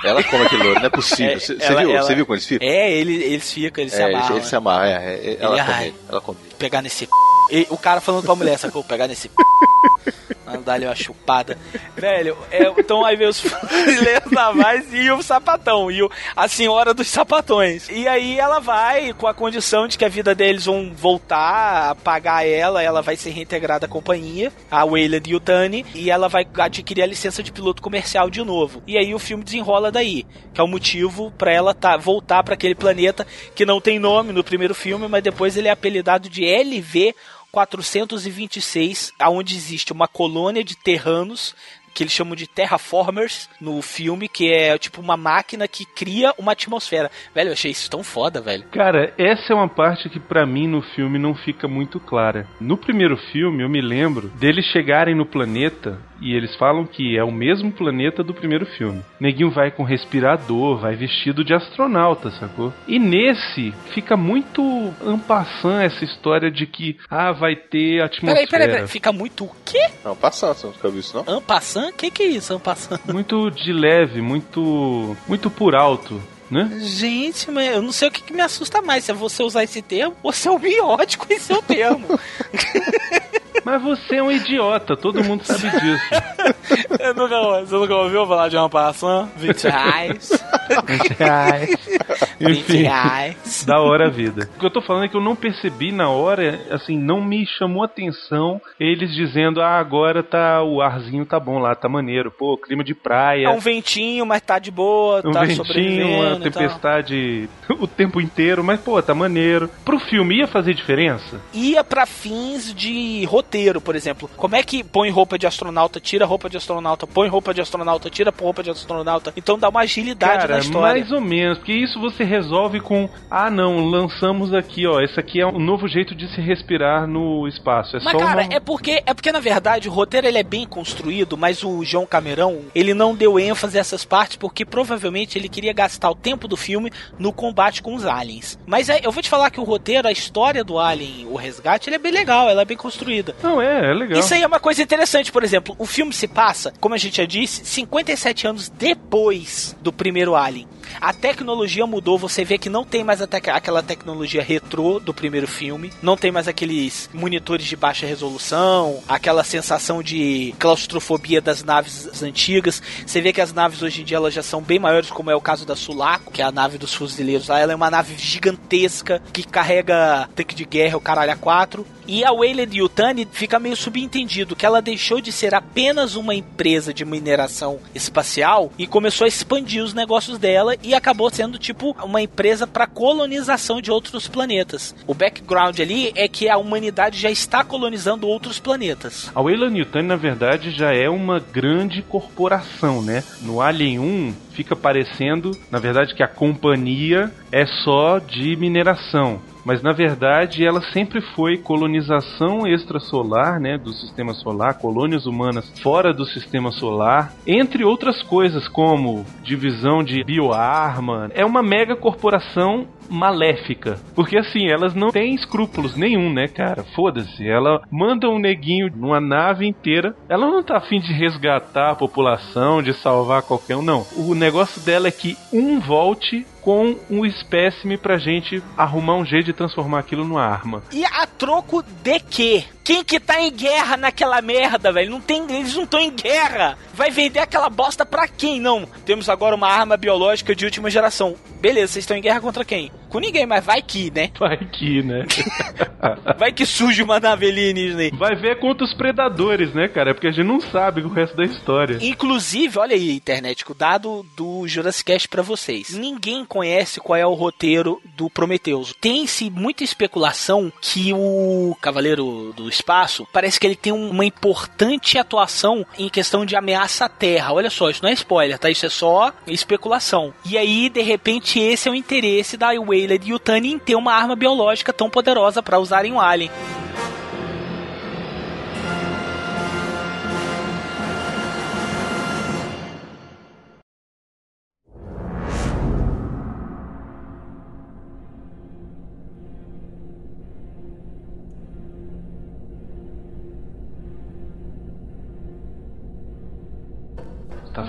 Ela come aquele loiro, não é possível. É, Você ela- viu? ela- Você viu como eles ficam? É, ele, eles ficam, eles se É, amarram. ele, ele se amarra, é, é, ela, Ele- come, ai. ela come. pegar nesse. [LAUGHS] E o cara falando pra mulher, sacou? Pegar nesse. Mandar-lhe uma chupada. Velho, é, então aí veio os fuzileiros navais e o sapatão. E o, a senhora dos sapatões. E aí ela vai com a condição de que a vida deles vão voltar a pagar ela. Ela vai ser reintegrada à companhia, a Wayland Yutani. E ela vai adquirir a licença de piloto comercial de novo. E aí o filme desenrola daí. Que é o motivo pra ela tá, voltar pra aquele planeta que não tem nome no primeiro filme, mas depois ele é apelidado de LV 426, aonde existe uma colônia de terranos que eles chamam de terraformers no filme, que é tipo uma máquina que cria uma atmosfera. Velho, eu achei isso tão foda, velho. Cara, essa é uma parte que pra mim no filme não fica muito clara. No primeiro filme, eu me lembro deles chegarem no planeta e eles falam que é o mesmo planeta do primeiro filme. Neguinho vai com respirador, vai vestido de astronauta, sacou? E nesse fica muito ampassant essa história de que ah, vai ter atmosfera. Peraí, peraí, peraí. Fica muito o quê? Não, passando, você nunca viu isso, não? Ampassan? O que, que é isso, Ampassan? Muito de leve, muito muito por alto, né? Gente, mas eu não sei o que, que me assusta mais, se é você usar esse termo ou se é o biótico esse é o termo. [LAUGHS] Mas você é um idiota, todo mundo sabe disso. [LAUGHS] eu nunca, você nunca ouviu falar de Ampassan? 20 reais. 20 [LAUGHS] Enfim. reais. Da hora a vida. O que eu tô falando é que eu não percebi na hora, assim, não me chamou atenção eles dizendo, ah, agora tá, o arzinho tá bom lá, tá maneiro, pô, clima de praia. É um ventinho, mas tá de boa, um tá ventinho, uma tal. tempestade [LAUGHS] o tempo inteiro, mas pô, tá maneiro. Pro filme ia fazer diferença? Ia pra fins de roteiro, por exemplo. Como é que põe roupa de astronauta, tira roupa de astronauta, põe roupa de astronauta, tira roupa de astronauta. Então dá uma agilidade Cara, cara, história. mais ou menos, porque isso você resolve com ah não, lançamos aqui, ó, esse aqui é um novo jeito de se respirar no espaço. É Mas, só cara, uma... é porque é porque na verdade o roteiro ele é bem construído, mas o João Camerão ele não deu ênfase a essas partes porque provavelmente ele queria gastar o tempo do filme no combate com os aliens. Mas é, eu vou te falar que o roteiro, a história do Alien, o resgate, ele é bem legal, ela é bem construída. Não, é, é legal. Isso aí é uma coisa interessante, por exemplo, o filme se passa, como a gente já disse, 57 anos depois do primeiro Alien. A tecnologia mudou, você vê que não tem mais a tec- aquela tecnologia retrô do primeiro filme, não tem mais aqueles monitores de baixa resolução, aquela sensação de claustrofobia das naves antigas. Você vê que as naves hoje em dia elas já são bem maiores, como é o caso da Sulaco, que é a nave dos fuzileiros. Ela é uma nave gigantesca que carrega tanque de guerra, o caralho a quatro. E a Wayland Yutani fica meio subentendido que ela deixou de ser apenas uma empresa de mineração espacial e começou a expandir os negócios dela e acabou sendo tipo uma empresa para colonização de outros planetas. O background ali é que a humanidade já está colonizando outros planetas. A Weyland Yutani, na verdade, já é uma grande corporação, né? No Alien 1 fica parecendo, na verdade, que a companhia é só de mineração. Mas na verdade ela sempre foi colonização extrasolar, né, do sistema solar, colônias humanas fora do sistema solar, entre outras coisas como divisão de bioarma. É uma mega corporação maléfica. Porque assim, elas não têm escrúpulos nenhum, né, cara? Foda-se. Ela manda um neguinho numa nave inteira. Ela não tá afim de resgatar a população, de salvar qualquer um, não. O negócio dela é que um volte com um espécime pra gente arrumar um jeito de transformar aquilo numa arma. E a troco de quê? Quem que tá em guerra naquela merda, velho? Não tem, eles não estão em guerra. Vai vender aquela bosta pra quem? Não. Temos agora uma arma biológica de última geração. Beleza, vocês estão em guerra contra quem? Com ninguém, mas vai que, né? [LAUGHS] Vai que, né? [LAUGHS] Vai que surge uma nave alienígena aí. Vai ver contra os predadores, né, cara? Porque a gente não sabe o resto da história. Inclusive, olha aí, internet, o dado do Jurassic Cast pra vocês. Ninguém conhece qual é o roteiro do Prometheus. Tem-se muita especulação que o Cavaleiro do Espaço parece que ele tem um- uma importante atuação em questão de ameaça à Terra. Olha só, isso não é spoiler, tá? Isso é só especulação. E aí, de repente, esse é o interesse da Wayland Yutani em ter uma arma biológica tão poderosa pra usar em um alien.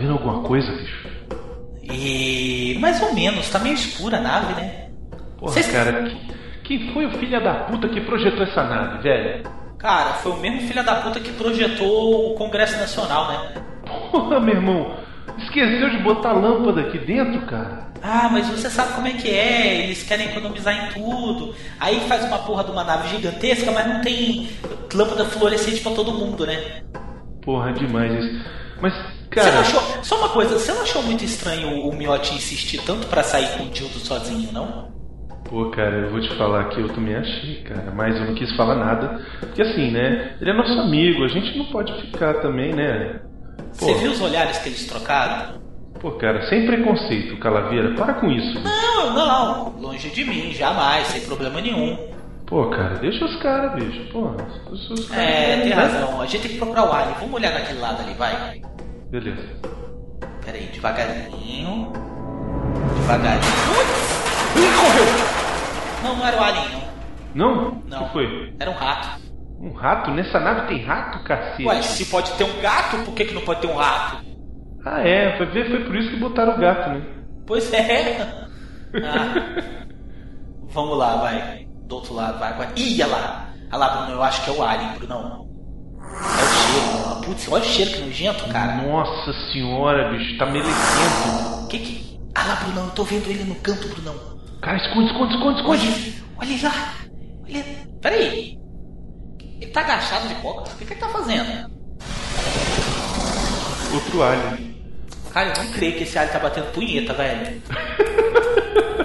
Vendo alguma coisa, bicho? E mais ou menos, tá meio escura a nave, né? Porra, Vocês- cara, que- quem foi o filho da puta que projetou essa nave, velho? Cara, foi o mesmo filho da puta que projetou o Congresso Nacional, né? Porra, meu irmão, esqueceu de botar lâmpada aqui dentro, cara? Ah, mas você sabe como é que é, eles querem economizar em tudo. Aí faz uma porra de uma nave gigantesca, mas não tem lâmpada fluorescente pra todo mundo, né? Porra, demais isso. Mas, cara, achou, só uma coisa, você não achou muito estranho o Miotti insistir tanto pra sair com o Dildo sozinho, não? pô, cara, eu vou te falar que eu também achei, cara, mas eu não quis falar nada. Porque assim, né? Ele é nosso amigo, a gente não pode ficar também, né? Pô, Você viu os olhares que eles trocaram? pô, cara, sem preconceito, Calaveira, para com isso. Não, não, longe de mim, jamais, sem problema nenhum. Pô, cara, deixa os caras, bicho. Pô, os, os caras. É, tem né? razão, a gente tem que procurar o alien, vamos olhar naquele lado ali, vai. Beleza. Pera aí, devagarinho. Devagarinho. Ih, correu! Não, não era o alien, não. Não? O que foi? Era um rato. Um rato? Nessa nave tem rato, cacete? Ué, se pode ter um gato, por que, que não pode ter um rato? Ah, é, foi foi por isso que botaram o gato, né? Pois é. [LAUGHS] Ah. Vamos lá, vai. Do outro lado, vai, vai. Ih, olha lá. Olha lá, Bruno, eu acho que é o alien, Brunão. É o cheiro. Putz, olha o cheiro que nojento, cara. Nossa senhora, bicho, tá melecento. Que que... Ah lá, Brunão, eu tô vendo ele no canto, Brunão. Cara, esconde, esconde, esconde, esconde. Olha, olha ele lá. Olha. Peraí. Ele tá agachado de coca? O que, que ele tá fazendo? Outro alien. Cara, eu não creio que esse alien tá batendo punheta, velho. [LAUGHS]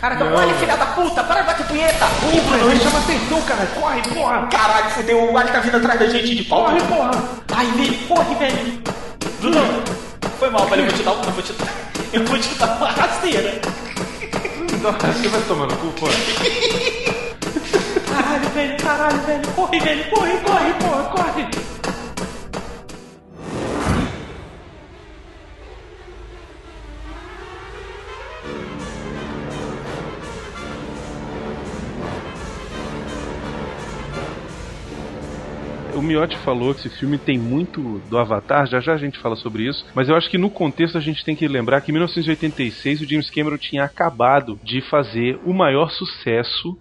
Cara, não, olha, filha da puta, para de bater punheta! Ih, Bruno, Ele chama atenção, cara. Corre, porra. Caralho, fudeu, o alien tá vindo atrás da gente de pau. Corre, porra. Ai, velho, corre, velho. Bruno, foi mal, velho, eu vou te dar um, eu vou te dar. [LAUGHS] Eu vou te dar uma rasteira. Você vai tomar no cu, pô. Caralho, velho, caralho, velho. Corre, velho, corre, corre, porra, corre. O Miotti falou que esse filme tem muito do Avatar, já já a gente fala sobre isso, mas eu acho que no contexto a gente tem que lembrar que em 1986 o James Cameron tinha acabado de fazer o maior sucesso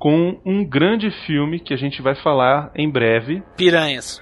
com um grande filme que a gente vai falar em breve, [LAUGHS] Piranhas.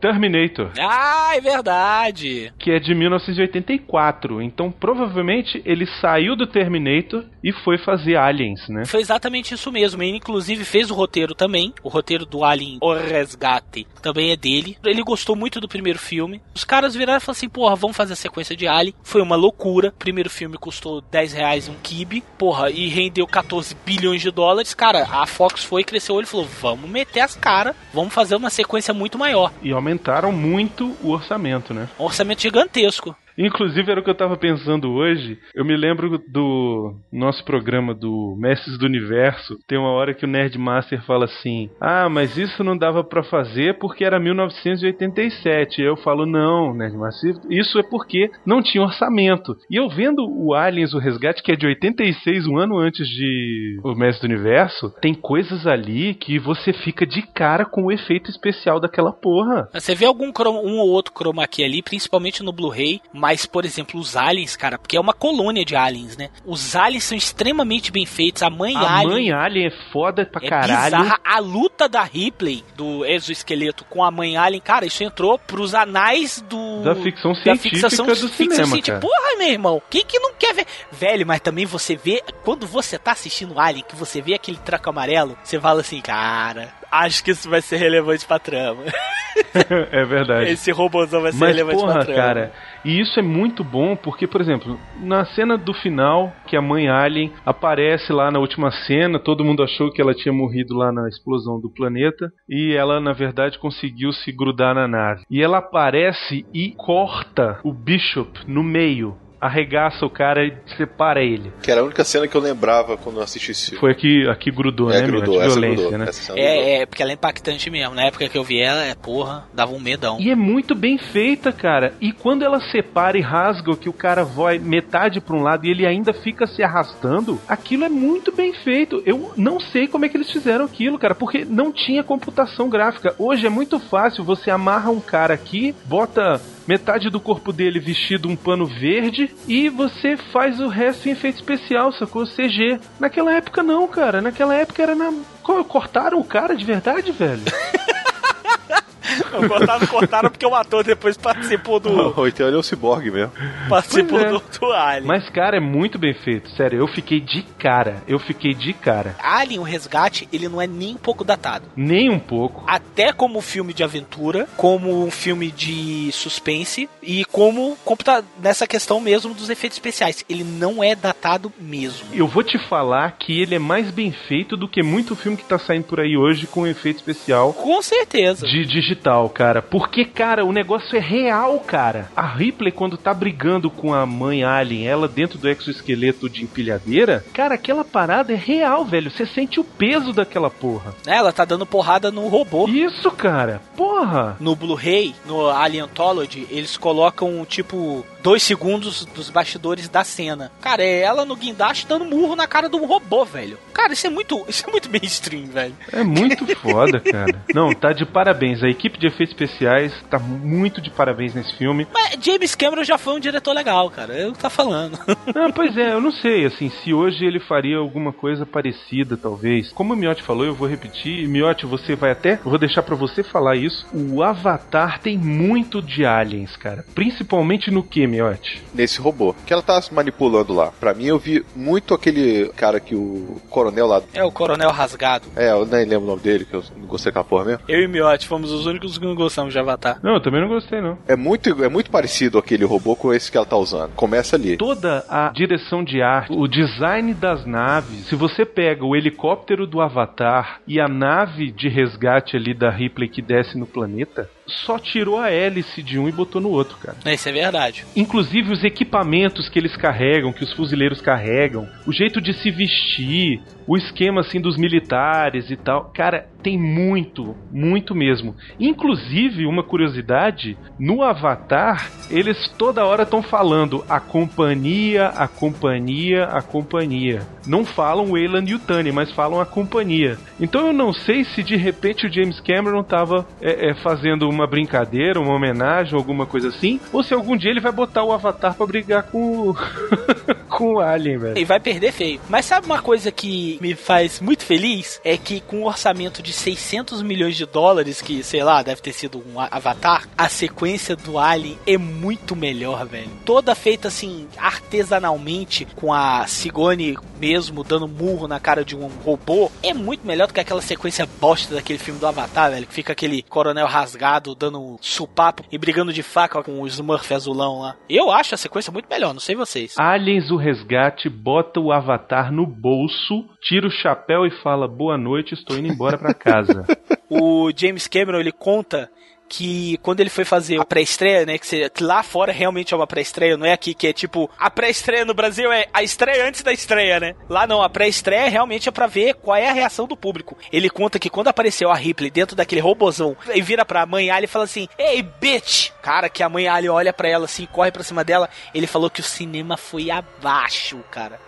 Terminator, Ah, é verdade. que é de 1984. Então provavelmente ele saiu do Terminator e foi fazer Aliens, né? Foi exatamente isso mesmo. Ele, inclusive, fez o roteiro também. O roteiro do Alien O Resgate também é dele. Ele gostou muito do primeiro filme. Os caras viraram e falaram assim: porra, vamos fazer a sequência de Alien. Foi uma loucura. O primeiro filme custou 10 reais um kibe. Porra, e rendeu 14 bilhões de dólares. Cara, a Fox foi, cresceu o olho e falou: vamos meter as caras. Vamos fazer uma sequência muito maior. E aumentaram muito o orçamento, né? Um orçamento gigantesco. Inclusive, era o que eu tava pensando hoje. Eu me lembro do nosso programa do Mestres do Universo. Tem uma hora que o Nerdmaster fala assim: Ah, mas isso não dava pra fazer porque era 1987. E eu falo: Não, Nerdmaster, isso é porque não tinha orçamento. E eu vendo o Aliens, o Resgate, que é de 86, um ano antes de O Mestre do Universo, tem coisas ali que você fica de cara com o efeito especial daquela porra. Você vê algum um ou outro chroma key ali, principalmente no Blu-ray, mas, por exemplo, os aliens, cara, porque é uma colônia de aliens, né? Os aliens são extremamente bem feitos, a mãe A alien mãe Alien é foda pra é caralho. bizarra. A luta da Ripley, do exoesqueleto com a mãe alien, cara, isso entrou pros anais do... Da ficção da científica fixação- do ficção cinema, científica. cara. Porra, meu irmão, quem que não quer ver? Velho, mas também você vê, quando você tá assistindo Alien, que você vê aquele traco amarelo, você fala assim, cara, acho que isso vai ser relevante pra trama. [LAUGHS] é verdade. Esse robôzão vai ser Mas, relevante porra, pra trama. cara, e isso é muito bom porque, por exemplo, na cena do final, que a mãe Alien aparece lá na última cena, todo mundo achou que ela tinha morrido lá na explosão do planeta, e ela, na verdade, conseguiu se grudar na nave. E ela aparece e corta o Bishop no meio. Arregaça o cara e separa ele. Que era a única cena que eu lembrava quando eu assisti esse filme. Foi aqui, aqui grudou, É, né, meu? grudou, De essa violência, grudou. né? Essa cena grudou. É, é, porque ela é impactante mesmo. Na época que eu vi ela, é porra, dava um medão. E é muito bem feita, cara. E quando ela separa e rasga, que o cara vai metade pra um lado e ele ainda fica se arrastando, aquilo é muito bem feito. Eu não sei como é que eles fizeram aquilo, cara, porque não tinha computação gráfica. Hoje é muito fácil, você amarra um cara aqui, bota metade do corpo dele vestido um pano verde e você faz o resto em efeito especial, sacou? CG. Naquela época não, cara. Naquela época era na. Co- Cortaram o cara de verdade, velho? [LAUGHS] Cortaram, cortaram porque o ator depois participou do. Ou então ele é um ciborgue mesmo. participou é. do, do Alien. Mas, cara, é muito bem feito. Sério, eu fiquei de cara. Eu fiquei de cara. Alien, o resgate, ele não é nem um pouco datado. Nem um pouco. Até como filme de aventura, como um filme de suspense e como computa nessa questão mesmo dos efeitos especiais. Ele não é datado mesmo. Eu vou te falar que ele é mais bem feito do que muito filme que tá saindo por aí hoje com efeito especial Com certeza. de digital, cara. Porque, cara, o negócio é real, cara. A Ripley, quando tá brigando com a mãe Alien, ela dentro do exoesqueleto de empilhadeira, cara, aquela parada é real, velho. Você sente o peso daquela porra. Né, Ela tá dando porrada no robô. Isso, cara. Porra. No Blu-ray, no Alien Anthology, eles colocam tipo dois segundos dos bastidores da cena. Cara, é ela no guindaste dando murro na cara do robô, velho. Cara, isso é muito, isso é muito mainstream, velho. É muito foda, cara. Não, tá de parabéns. A equipe de efeitos especiais tá muito de parabéns nesse filme. Mas James Cameron já foi um diretor legal, cara. É que tá falando. [LAUGHS] Ah, pois é, eu não sei, assim, se hoje ele faria alguma coisa parecida, talvez. Como o Miotti falou, eu vou repetir. Miotti, você vai até. Eu vou deixar pra você falar isso. O Avatar tem muito de aliens, cara. Principalmente no que, Miotti? Nesse robô. Que ela tá se manipulando lá. Pra mim, eu vi muito aquele cara que o coronel lá. É o Coronel Rasgado. É, eu nem lembro o nome dele, que eu não gostei daquela porra mesmo. Eu e Miotti fomos os únicos que não gostamos de Avatar. Não, eu também não gostei, não. É muito, é muito parecido aquele robô com esse que ela tá usando. Começa ali. Toda a direção de arte, o design das naves, se você pega o helicóptero do Avatar e a nave de resgate ali da Ripley que desce no planeta, só tirou a hélice de um e botou no outro, cara. Isso é verdade. Inclusive os equipamentos que eles carregam, que os fuzileiros carregam, o jeito de se vestir, o esquema assim dos militares e tal. Cara, tem muito, muito mesmo. Inclusive, uma curiosidade, no Avatar, eles toda hora estão falando a companhia, a companhia, a companhia. Não falam Wayland Yutani, mas falam a companhia. Então eu não sei se de repente o James Cameron tava é, é, fazendo uma brincadeira, uma homenagem, alguma coisa assim, ou se algum dia ele vai botar o Avatar pra brigar com o, [LAUGHS] com o Alien, velho. E vai perder feio. Mas sabe uma coisa que me faz muito feliz? É que com um orçamento de 600 milhões de dólares, que sei lá, deve ter sido um Avatar, a sequência do Alien é muito melhor, velho. Toda feita assim, artesanalmente, com a Sigone mesmo dando murro na cara de um robô, é muito melhor do que aquela sequência bosta daquele filme do Avatar, velho. Que fica aquele coronel rasgado dando supapo e brigando de faca com o Smurf azulão lá. Eu acho a sequência muito melhor, não sei vocês. Aliens o resgate bota o Avatar no bolso, tira o chapéu e fala boa noite, estou indo embora pra casa. [LAUGHS] o James Cameron ele conta que quando ele foi fazer a pré-estreia, né, que, que lá fora realmente é uma pré-estreia, não é aqui que é tipo a pré-estreia no Brasil é a estreia antes da estreia, né? Lá não, a pré-estreia realmente é pra ver qual é a reação do público. Ele conta que quando apareceu a Ripley dentro daquele robozão, e vira pra mãe Ali e fala assim: "Ei, bitch!" Cara, que a mãe Ali olha pra ela assim, corre pra cima dela, ele falou que o cinema foi abaixo, cara.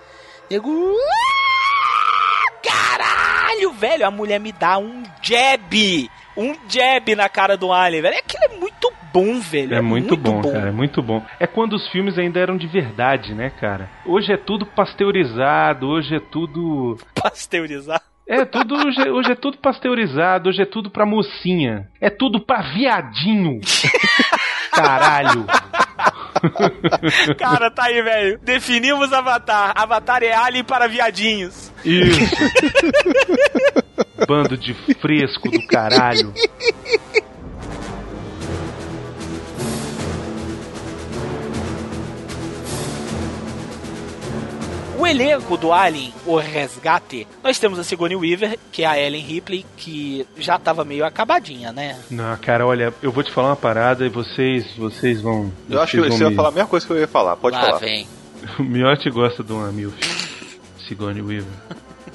Nego, Caralho, velho, a mulher me dá um jab. Um jab na cara do Alien, velho. Aquilo é muito bom, velho. É muito, bom, cara, é muito bom. É quando os filmes ainda eram de verdade, né, cara? Hoje é tudo pasteurizado, hoje é tudo. [LAUGHS] Pasteurizar. É, tudo hoje, é- hoje é tudo pasteurizado, hoje é tudo pra mocinha. É tudo pra viadinho. [LAUGHS] Caralho. Cara, tá aí, velho. Definimos Avatar. Avatar é Alien para viadinhos. Isso. [LAUGHS] Bando de fresco do caralho. O elenco do Alien, o Resgate, nós temos a Sigourney Weaver, que é a Ellen Ripley, que já tava meio acabadinha, né? Não, cara, olha, eu vou te falar uma parada e vocês, vocês vão. Eu acho que vocês você vão vai me- falar a mesma coisa que eu ia falar. Pode Lá falar. vem. [LAUGHS] O Miotti gosta de uma milf. Sigourney Weaver.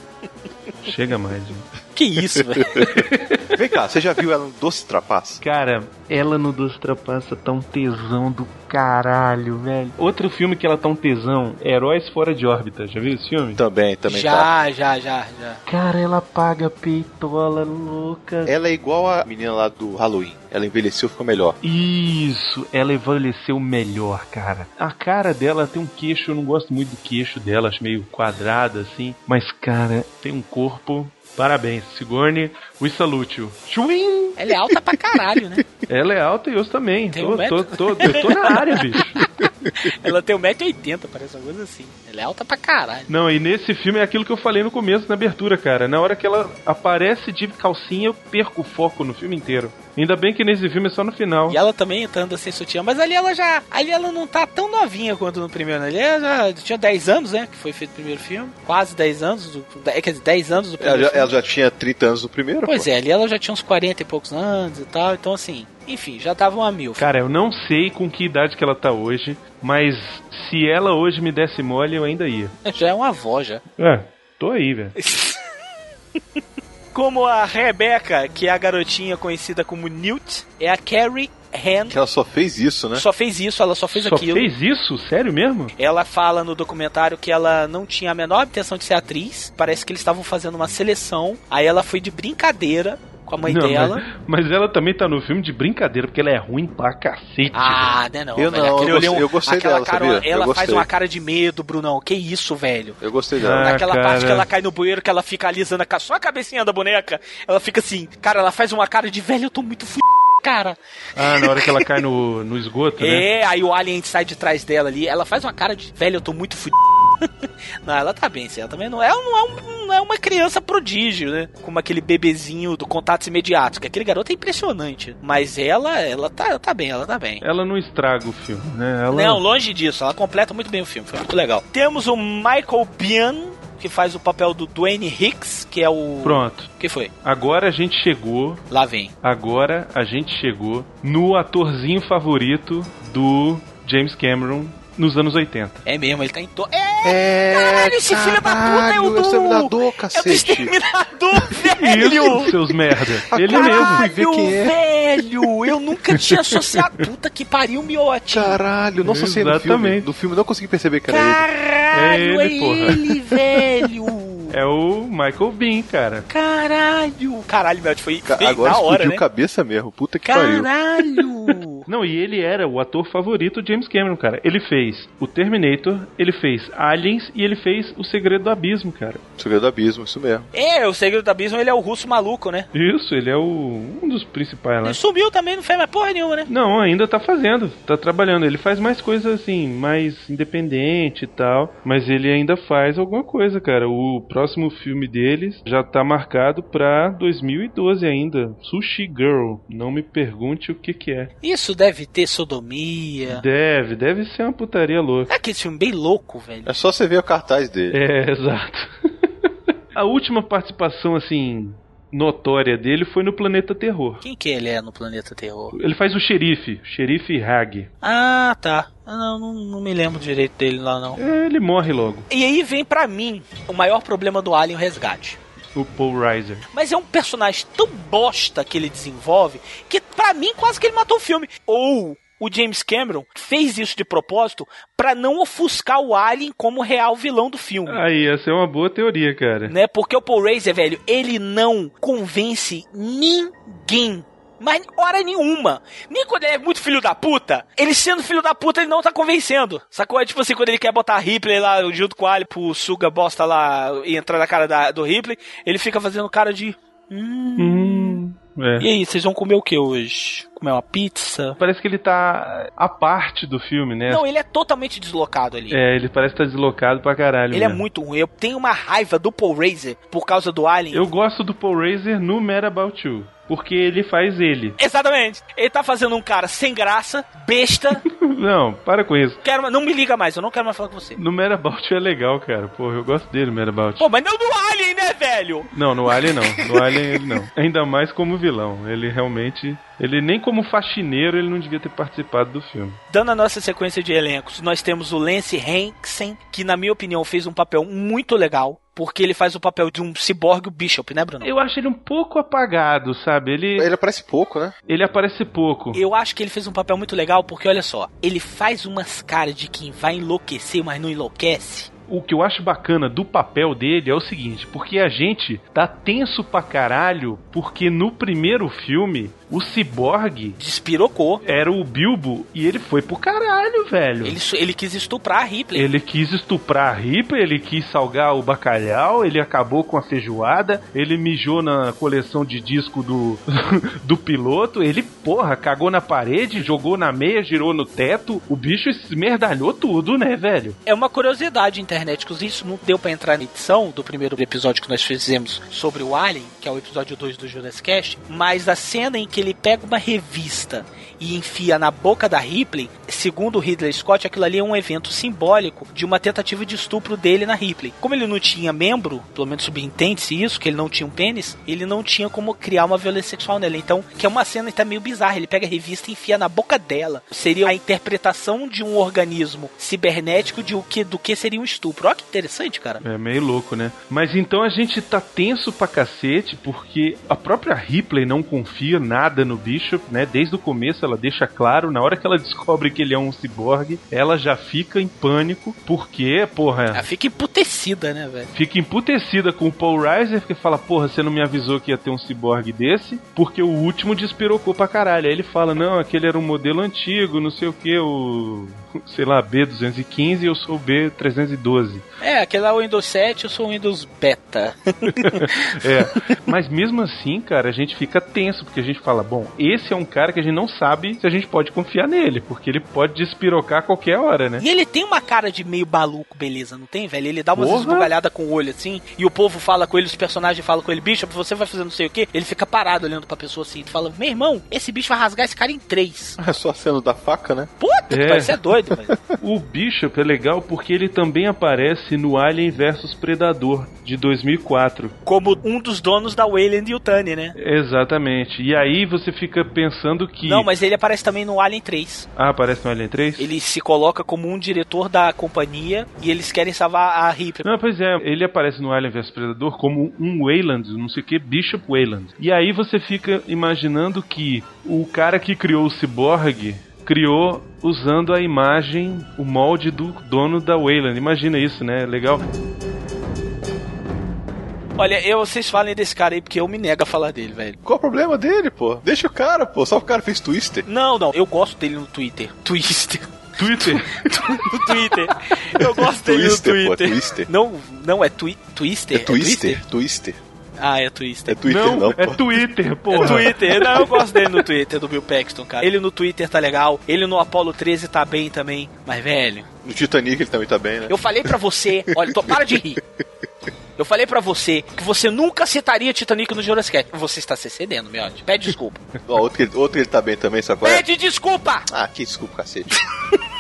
[LAUGHS] Chega mais, gente. Que isso, velho. [LAUGHS] Vem cá, você já viu ela no Doce Trapaça? Cara, ela no Doce Trapaça tá um tesão do caralho, velho. Outro filme que ela tá um tesão Heróis Fora de Órbita. Já viu esse filme? Também, também tá. já, já, já, já. Cara, ela paga peitola louca. Ela é igual a menina lá do Halloween. Ela envelheceu e ficou melhor. Isso, ela envelheceu melhor, cara. A cara dela tem um queixo, eu não gosto muito do queixo dela, acho meio quadrado assim. Mas, cara, tem um corpo. Parabéns, Sigourney, we salute you. Chuim! Ela é alta pra caralho, né? [LAUGHS] Ela é alta e eu também. Tem Tô, um tô, tô, eu tô na área, bicho. [LAUGHS] [LAUGHS] Ela tem 1,80m, parece uma coisa assim. Ela é alta pra caralho. Não, e nesse filme é aquilo que eu falei no começo, na abertura, cara. Na hora que ela aparece de calcinha, eu perco o foco no filme inteiro. Ainda bem que nesse filme é só no final. E ela também entrando sem sutiã, mas ali ela já. Ali ela não tá tão novinha quanto no primeiro, né? Ali ela já tinha 10 anos, né? Que foi feito o primeiro filme. Quase 10 anos. Do, é, quer dizer, 10 anos do Ela primeiro já, filme. ela já tinha 30 anos no primeiro? Pois pô. é, ali ela já tinha uns 40 e poucos anos e tal. Então, assim, enfim, já tava uma mil. Cara, eu não sei com que idade que ela tá hoje, mas se ela hoje me desse mole, eu ainda ia. [LAUGHS] Já é uma avó já. É, tô aí, velho. [LAUGHS] Como a Rebecca, que é a garotinha conhecida como Newt, é a Carrie Hand. Que ela só fez isso, né? Só fez isso, ela só fez Só aquilo. fez isso? Sério mesmo? Ela fala no documentário que ela não tinha a menor intenção de ser atriz. Parece que eles estavam fazendo uma seleção. Aí ela foi de brincadeira com a mãe Não, dela. Mas, mas ela também tá no filme de brincadeira, porque ela é ruim pra cacete. Ah, né não. Eu velho. não, Aquele eu gostei- olhão- eu gostei dela, cara, sabia? Eu Ela faz uma cara de medo, Brunão. Que isso, velho? Eu gostei dela. Ah, Naquela cara. parte que ela cai no bueiro, que ela fica alisando a só a cabecinha da boneca, ela fica assim, cara, ela faz uma cara de velho, eu tô muito f... cara. Ah, na hora que ela cai no, no esgoto, né? É, aí o alien sai de trás dela ali, ela faz uma cara de velho, eu tô muito f... [LAUGHS] não, ela tá bem, ela também não é, não, é um- não é uma criança prodígio, né? Como aquele bebezinho do contatos imediatos, que aquele garoto é impressionante. Mas ela, ela tá, ela tá bem, ela tá bem. Ela não estraga o filme, né? Ela... Não, longe disso, ela completa muito bem o filme, foi muito legal. Temos o Michael Biehn, que faz o papel do Dwayne Hicks, que é o. Pronto. O que foi? Agora a gente chegou. Lá vem. Agora a gente chegou no atorzinho favorito do James Cameron nos anos 80. É mesmo, ele tá em to... É! É, Caralho, esse filho da puta é o caralho, do... é o Exterminador, É o do cacete. Exterminador, [LAUGHS] velho! Isso, seus merda. Ele Caralho, mesmo. quem é. velho! Eu nunca tinha associado. Puta que pariu, miote! Caralho, não associei no filme. No filme não consegui perceber que era ele. Caralho, É é ele, porra. ele, velho! É o Michael Bean, cara. Caralho! Caralho, Miotti, foi Ca- bem Agora na hora, explodiu né? cabeça mesmo. Puta que pariu. Caralho! [LAUGHS] Não, e ele era o ator favorito do James Cameron, cara. Ele fez o Terminator, ele fez Aliens e ele fez O Segredo do Abismo, cara. Segredo do abismo, isso mesmo. é, o segredo do abismo, ele é o russo maluco, né? Isso, ele é o, um dos principais lá. Ele sumiu também, não fez mais porra nenhuma, né? Não, ainda tá fazendo, tá trabalhando. Ele faz mais coisas assim, mais independente e tal, mas ele ainda faz alguma coisa, cara. O próximo filme deles já tá marcado pra 2012 ainda. Sushi Girl. Não me pergunte o que que é. Isso deve ter sodomia. Deve, deve ser uma putaria louca. É aquele filme bem louco, velho. É só você ver o cartaz dele. É, [LAUGHS] exato. A última participação assim notória dele foi no Planeta Terror. Quem que ele é no Planeta Terror? Ele faz o xerife, xerife Hag. Ah, tá. Ah, não, não, não me lembro direito dele lá, não. É, ele morre logo. E aí vem pra mim o maior problema do Alien Resgate. O Paul Reiser. Mas é um personagem tão bosta que ele desenvolve que pra mim quase que ele matou o filme. Ou o James Cameron fez isso de propósito pra não ofuscar o Alien como real vilão do filme. Aí, essa é uma boa teoria, cara. Né? Porque o Paul Reiser, velho, ele não convence ninguém. Mas hora nenhuma. Nem quando ele é muito filho da puta, ele sendo filho da puta, ele não tá convencendo. Sacou? É tipo assim, quando ele quer botar a Ripley lá junto com o Ali pro Suga bosta lá e entrar na cara da- do Ripley, ele fica fazendo cara de. Hum. Hum, é. E aí, vocês vão comer o que hoje? Comer uma pizza? Parece que ele tá a parte do filme, né? Não, ele é totalmente deslocado ali. É, ele parece estar deslocado pra caralho. Ele é mesmo. muito ruim. Eu tenho uma raiva do Paul Reiser por causa do Alien. Eu gosto do Paul Reiser no Mad About You. Porque ele faz ele. Exatamente. Ele tá fazendo um cara sem graça, besta. [LAUGHS] Não, para com isso. quero, não me liga mais, eu não quero mais falar com você. No Mad About You é legal, cara. Porra, eu gosto dele, no Mad About You. Pô, mas não do Alien, né, velho? Não, no Alien não. [LAUGHS] No Alien ele não. Ainda mais como vilão. Ele realmente. Ele nem como faxineiro ele não devia ter participado do filme. Dando a nossa sequência de elencos, nós temos o Lance Henriksen, que na minha opinião fez um papel muito legal. Porque ele faz o papel de um ciborgue Bishop, né, Bruno? Eu acho ele um pouco apagado, sabe? Ele, Ele aparece pouco, né? ele aparece pouco. Eu acho que ele fez um papel muito legal, porque olha só, ele faz umas caras de quem vai enlouquecer, mas não enlouquece. O que eu acho bacana do papel dele é o seguinte, porque a gente tá tenso pra caralho, porque no primeiro filme, o ciborgue Despirocou. era o Bilbo e ele foi pro caralho, velho. Ele, ele quis estuprar a Ripley. Ele quis estuprar a Ripa, ele quis salgar o bacalhau, ele acabou com a feijoada, ele mijou na coleção de disco do, [LAUGHS] do piloto, ele, porra, cagou na parede, jogou na meia, girou no teto, o bicho esmerdalhou tudo, né, velho? É uma curiosidade internet, que isso não deu pra entrar na edição do primeiro episódio que nós fizemos sobre o Alien, que é o episódio 2 do Jurassic Cast, mas a cena em que ele pega uma revista e enfia na boca da Ripley, segundo o Ridley Scott, aquilo ali é um evento simbólico de uma tentativa de estupro dele na Ripley. Como ele não tinha membro, pelo menos subentende-se isso, que ele não tinha um pênis, ele não tinha como criar uma violência sexual nela. Então, que é uma cena que tá meio bizarra, ele pega a revista e enfia na boca dela. Seria a interpretação de um organismo cibernético de o que, do que seria um estupro. Olha que interessante, cara. É meio louco, né? Mas então a gente tá tenso pra cacete porque a própria Ripley não confia nada no Bishop, né? Desde o começo ela deixa claro, na hora que ela descobre que ele é um ciborgue, ela já fica em pânico porque, porra, Ela fica emputecida, né, velho? fica emputecida com o Paul Reiser, que fala, porra, você não me avisou que ia ter um ciborgue desse, porque o último despirocou pra caralho. Aí ele fala, não, aquele era um modelo antigo, não sei o que, o, sei lá, B215 e eu sou o B312. É, aquele lá é o Windows 7, eu sou o Windows Beta. [LAUGHS] É, mas mesmo assim, cara, a gente fica tenso, porque a gente fala: bom, esse é um cara que a gente não sabe se a gente pode confiar nele, porque ele pode despirocar a qualquer hora, né? E ele tem uma cara de meio maluco, beleza, não tem, velho? Ele dá umas esbugalhadas com o olho assim, e o povo fala com ele, os personagens falam com ele, bicho, você vai fazer não sei o que. Ele fica parado olhando pra pessoa assim, e fala: meu irmão, esse bicho vai rasgar esse cara em três. É só a cena da faca, né? Puta, É. você é doido, velho. [LAUGHS] O Bishop é legal porque ele também aparece no Alien vs Predador de 2004. Como um dos donos da Wayland e o Tani, né? Exatamente. E aí você fica pensando que. Não, mas ele aparece também no Alien 3. Ah, aparece no Alien 3? Ele se coloca como um diretor da companhia e eles querem salvar a Ripley. Não, pois é, ele aparece no Alien vs Predador como um Wayland, não sei o que, Bishop Wayland. E aí você fica imaginando que o cara que criou o Cyborg criou usando a imagem, o molde do dono da Wayland. Imagina isso, né? Legal. Olha, eu, vocês falem desse cara aí porque eu me nego a falar dele, velho. Qual o problema dele, pô? Deixa o cara, pô. Só o cara fez Twister. Não, não, eu gosto dele no Twitter. Twister. Twitter. [LAUGHS] no Twitter. Eu gosto dele Twister, no pô, Twitter. Twister. Não, não é twi Twister? É Twister? Twister. Ah, é Twister. É Twitter não, não, é pô. Twitter, porra. É Twitter. Não, eu gosto dele no Twitter, do Bill Paxton, cara. Ele no Twitter tá legal. Ele no Apollo 13 tá bem também. Mas, velho, No Titanic ele também tá bem, né? eu falei pra você... Olha, tô, para de rir. [LAUGHS] Eu falei pra você que você nunca citaria Titanic no Jurassic. Você está se excedendo, meu. Pede desculpa. [LAUGHS] Outro, outro ele tá bem também, qual é? Pede desculpa! Ah, que desculpa, cacete. [LAUGHS]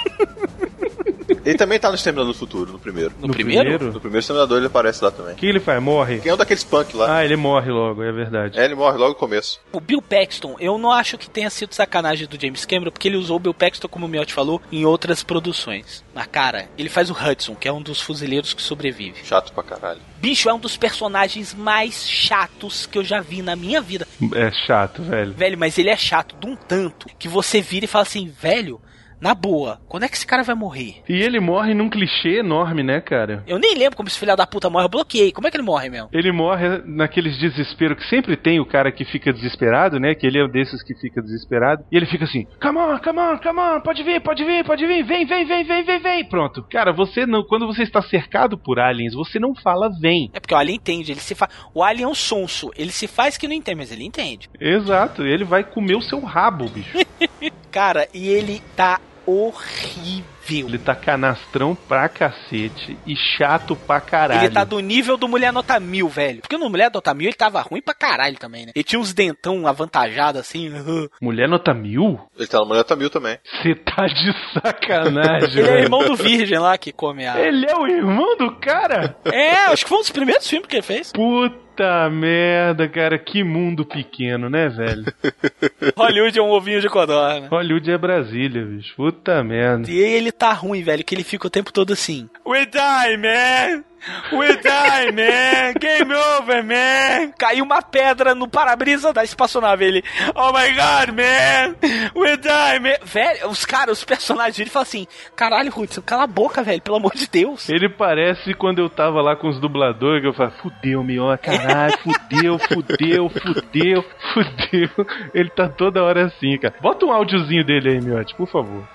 ele também tá no Exterminador do Futuro, no primeiro. No, primeiro? No primeiro Exterminador ele aparece lá também. O que ele faz? Morre? Quem é um daqueles punk lá? Ah, ele morre logo, é verdade. É, ele morre logo no começo. O Bill Paxton, eu não acho que tenha sido sacanagem do James Cameron, porque ele usou o Bill Paxton, como o Miotti falou, em outras produções. Na cara, ele faz o Hudson, que é um dos fuzileiros que sobrevive. Chato pra caralho. Bicho é um dos personagens mais chatos que eu já vi na minha vida. É chato, velho. Velho, mas ele é chato de um tanto que você vira e fala assim, velho, na boa, quando é que esse cara vai morrer? E ele morre num clichê enorme, né, cara? Eu nem lembro como esse filho da puta morre, eu bloqueei. Como é que ele morre mesmo? Ele morre naqueles desespero que sempre tem o cara que fica desesperado, né? Que ele é um desses que fica desesperado. E ele fica assim: Come on, come on, come on, pode vir, pode vir, pode vir, vem, vem, vem, vem, vem, vem. Pronto. Cara, você não. Quando você está cercado por aliens, você não fala vem. É porque o Alien entende, ele se faz. O Alien é um sonso, ele se faz que não entende, mas ele entende. Exato, ele vai comer o seu rabo, bicho. [LAUGHS] Cara, e ele tá horrível. Ele tá canastrão pra cacete e chato pra caralho. Ele tá do nível do Mulher Nota Mil, velho. Porque no Mulher Nota Mil ele tava ruim pra caralho também, né? Ele tinha uns dentão avantajados assim. [LAUGHS] Mulher nota mil? Ele tá no Mulher Tamil também. Você tá de sacanagem, [LAUGHS] Ele é irmão do Virgem lá que come a. Ele é o irmão do cara? É, acho que foi um dos primeiros filmes que ele fez. Puta merda, cara, que mundo pequeno, né, velho? [LAUGHS] Hollywood é um ovinho de codorna. Hollywood é Brasília, bicho. Puta merda. E ele tá ruim, velho, que ele fica o tempo todo assim. We die, man! We die, man! Game over, man! Caiu uma pedra no para-brisa da espaçonave. Ele, oh my god, man! We die, man! Velho, os caras, os personagens, ele fala assim: caralho, Hudson, cala a boca, velho, pelo amor de Deus. Ele parece quando eu tava lá com os dubladores, que eu falo, fudeu, meu, caralho, fudeu, fudeu, fudeu, fudeu. Ele tá toda hora assim, cara. Bota um áudiozinho dele aí, Miotti, por favor.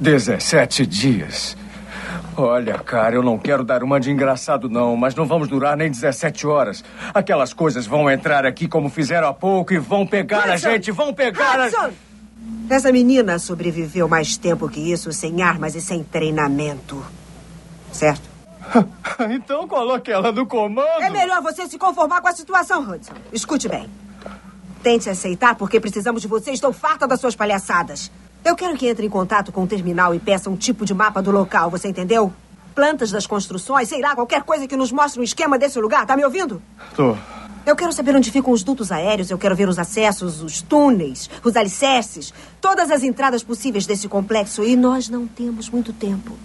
17 dias. Olha, cara, eu não quero dar uma de engraçado, não, mas não vamos durar nem 17 horas. Aquelas coisas vão entrar aqui como fizeram há pouco e vão pegar a Hudson! gente, vão pegar a Hudson! Essa menina sobreviveu mais tempo que isso sem armas e sem treinamento. Certo? [LAUGHS] Então coloque ela no comando. É melhor você se conformar com a situação, Hudson. Escute bem. Tente aceitar porque precisamos de você. Estou farta das suas palhaçadas. Eu quero que entre em contato com o terminal e peça um tipo de mapa do local, você entendeu? Plantas das construções, sei lá, qualquer coisa que nos mostre um esquema desse lugar, tá me ouvindo? Tô. Eu quero saber onde ficam os dutos aéreos, eu quero ver os acessos, os túneis, os alicerces, todas as entradas possíveis desse complexo. E nós não temos muito tempo.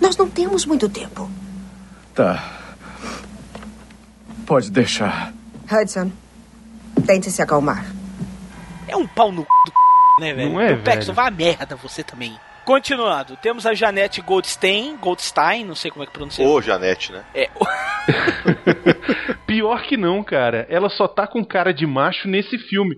Nós não temos muito tempo. Tá. Pode deixar. Hudson, tente se acalmar. É um pau no c... do c... né, velho? Não é, O velho? vai a merda você também. Continuando, temos a Janete Goldstein, Goldstein, não sei como é que pronuncia. Ô, Janete, né? É, [LAUGHS] Pior que não, cara. Ela só tá com cara de macho nesse filme.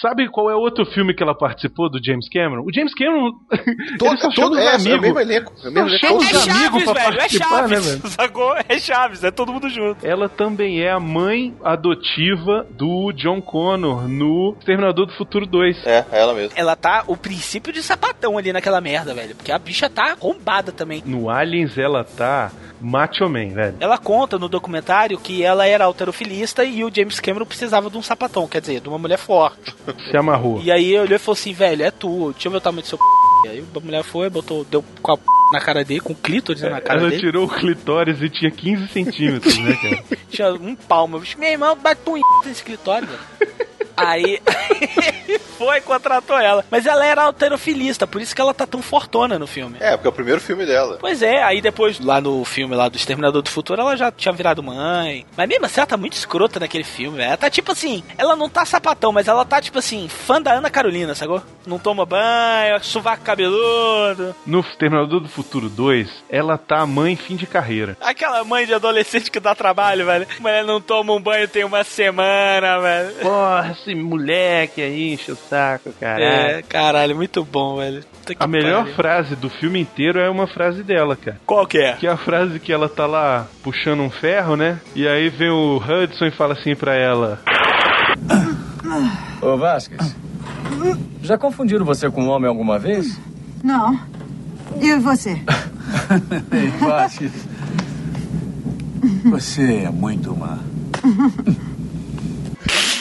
Sabe qual é outro filme que ela participou do James Cameron? O James Cameron. [LAUGHS] Todo, ele só todo, chama os é, é o amigos. mesmo elenco. É o mesmo elenco. todos os É os amigos. amigos Chaves, pra velho, é participar, né, Chaves. velho? [LAUGHS] Sacou? É Chaves, é todo mundo junto. Ela também é a mãe adotiva do John Connor no Exterminador do Futuro 2. É, é ela mesmo. Ela tá o princípio de sapatão ali naquela merda, velho. Porque a bicha tá arrombada também. No Aliens ela tá macho man, velho. Ela conta no documentário que ela era alterofilista e o James Cameron precisava de um sapatão, quer dizer, de uma mulher forte. Se amarrou. E aí ele e falou assim, velho, é tu, deixa eu ver o tamanho do seu p. Aí a mulher foi, botou, deu com a p na cara dele, com o clítoris na cara Ela dele. tirou o clitóris e tinha 15 centímetros, né, cara? [LAUGHS] Tinha um palmo. Eu disse, Meu irmão, bate um nesse escritório, velho. Aí [LAUGHS] foi e contratou ela. Mas ela era alterofilista, por isso que ela tá tão fortona no filme. É, porque é o primeiro filme dela. Pois é, aí depois, lá no filme lá do Exterminador do Futuro, ela já tinha virado mãe. Mas mesmo assim, ela tá muito escrota naquele filme, velho. Ela tá tipo assim, ela não tá sapatão, mas ela tá tipo assim, fã da Ana Carolina, sacou? Não toma banho, sovaco cabeludo. No Exterminador do Futuro 2, ela tá mãe fim de carreira. Aquela mãe de adolescente que dá trabalho, velho. Mas não toma um banho tem uma semana, velho. Porra, esse moleque aí enche o saco, cara. É, caralho, muito bom, velho. A melhor pariu. frase do filme inteiro é uma frase dela, cara. Qual que é? Que é a frase que ela tá lá puxando um ferro, né? E aí vem o Hudson e fala assim pra ela: Ô, Vasquez, já confundiram você com um homem alguma vez? Não. E você? [LAUGHS] Ei, Vasquez. Você é muito má. [LAUGHS]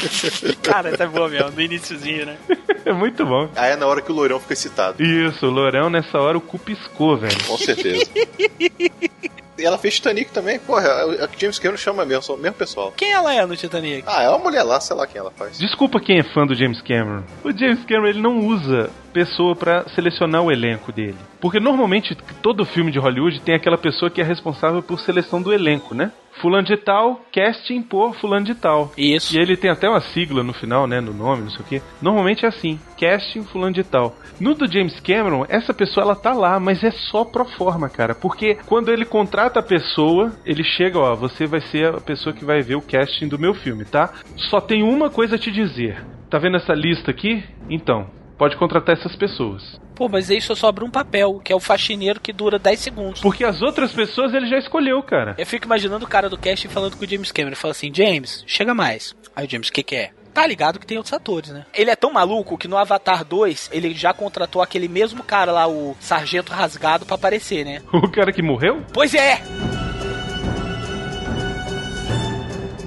[LAUGHS] Cara, essa é boa mesmo, no iniciozinho, né? É muito bom. Aí é na hora que o loirão fica excitado. Isso, o Lorão nessa hora o cu piscou, velho. Com certeza. [LAUGHS] E ela fez Titanic também. Porra, a que James Cameron chama mesmo, o mesmo pessoal. Quem ela é no Titanic? Ah, é uma mulher lá, sei lá quem ela faz. Desculpa quem é fã do James Cameron. O James Cameron ele não usa pessoa pra selecionar o elenco dele. Porque normalmente todo filme de Hollywood tem aquela pessoa que é responsável por seleção do elenco, né? Fulano de tal, casting por fulano de tal. Isso. E ele tem até uma sigla no final, né? No nome, não sei o quê. Normalmente é assim: casting fulano de tal. No do James Cameron, essa pessoa ela tá lá, mas é só pro forma, cara. Porque quando ele contrata a pessoa, ele chega, ó, você vai ser a pessoa que vai ver o casting do meu filme, tá? Só tem uma coisa a te dizer. Tá vendo essa lista aqui? Então, pode contratar essas pessoas. Pô, mas aí só sobra um papel, que é o faxineiro que dura 10 segundos. Porque as outras pessoas ele já escolheu, cara. Eu fico imaginando o cara do casting falando com o James Cameron. Fala assim, James, chega mais. Aí o James, o que que é? Tá ligado que tem outros atores, né? Ele é tão maluco que no Avatar 2, ele já contratou aquele mesmo cara lá, o Sargento Rasgado, pra aparecer, né? [LAUGHS] O cara que morreu? Pois é!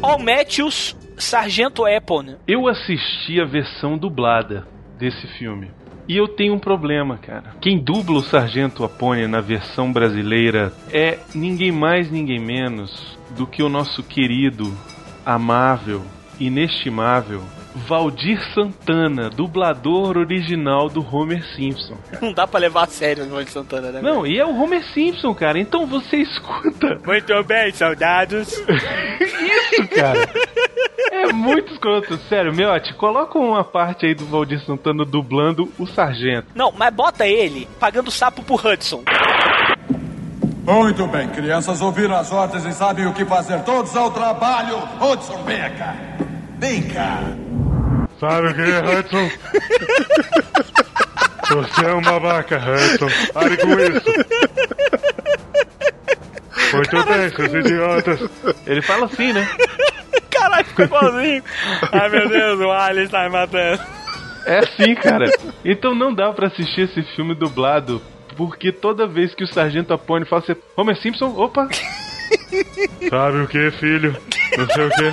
All Matthews, Sargento Epon. Eu assisti a versão dublada desse filme. E eu tenho um problema, cara. Quem dubla o Sargento Apone na versão brasileira é ninguém mais, ninguém menos do que o nosso querido, amável, inestimável Valdir Santana, dublador original do Homer Simpson. Não dá pra levar a sério o de Santana, né? Não, e é o Homer Simpson, cara. Então você escuta. Muito bem, soldados. Isso, cara. É muito escroto, sério. Miote, coloca uma parte aí do Valdir Santana dublando o sargento. Não, mas bota ele pagando sapo pro Hudson. Muito bem, crianças ouviram as ordens e sabem o que fazer. Todos ao trabalho. Hudson, vem cá. Vem cá. Sabe o que é, Hudson? Você é um babaca, Hudson. Pare com isso. Muito bem, seus idiotas. Ele fala assim, né? Caralho, ficou igualzinho. Ai meu Deus, o Alien está me matando. É assim, cara. Então não dá pra assistir esse filme dublado. Porque toda vez que o Sargento Apone fala assim, Homer Simpson, opa! Sabe o que, filho? Não sei o que.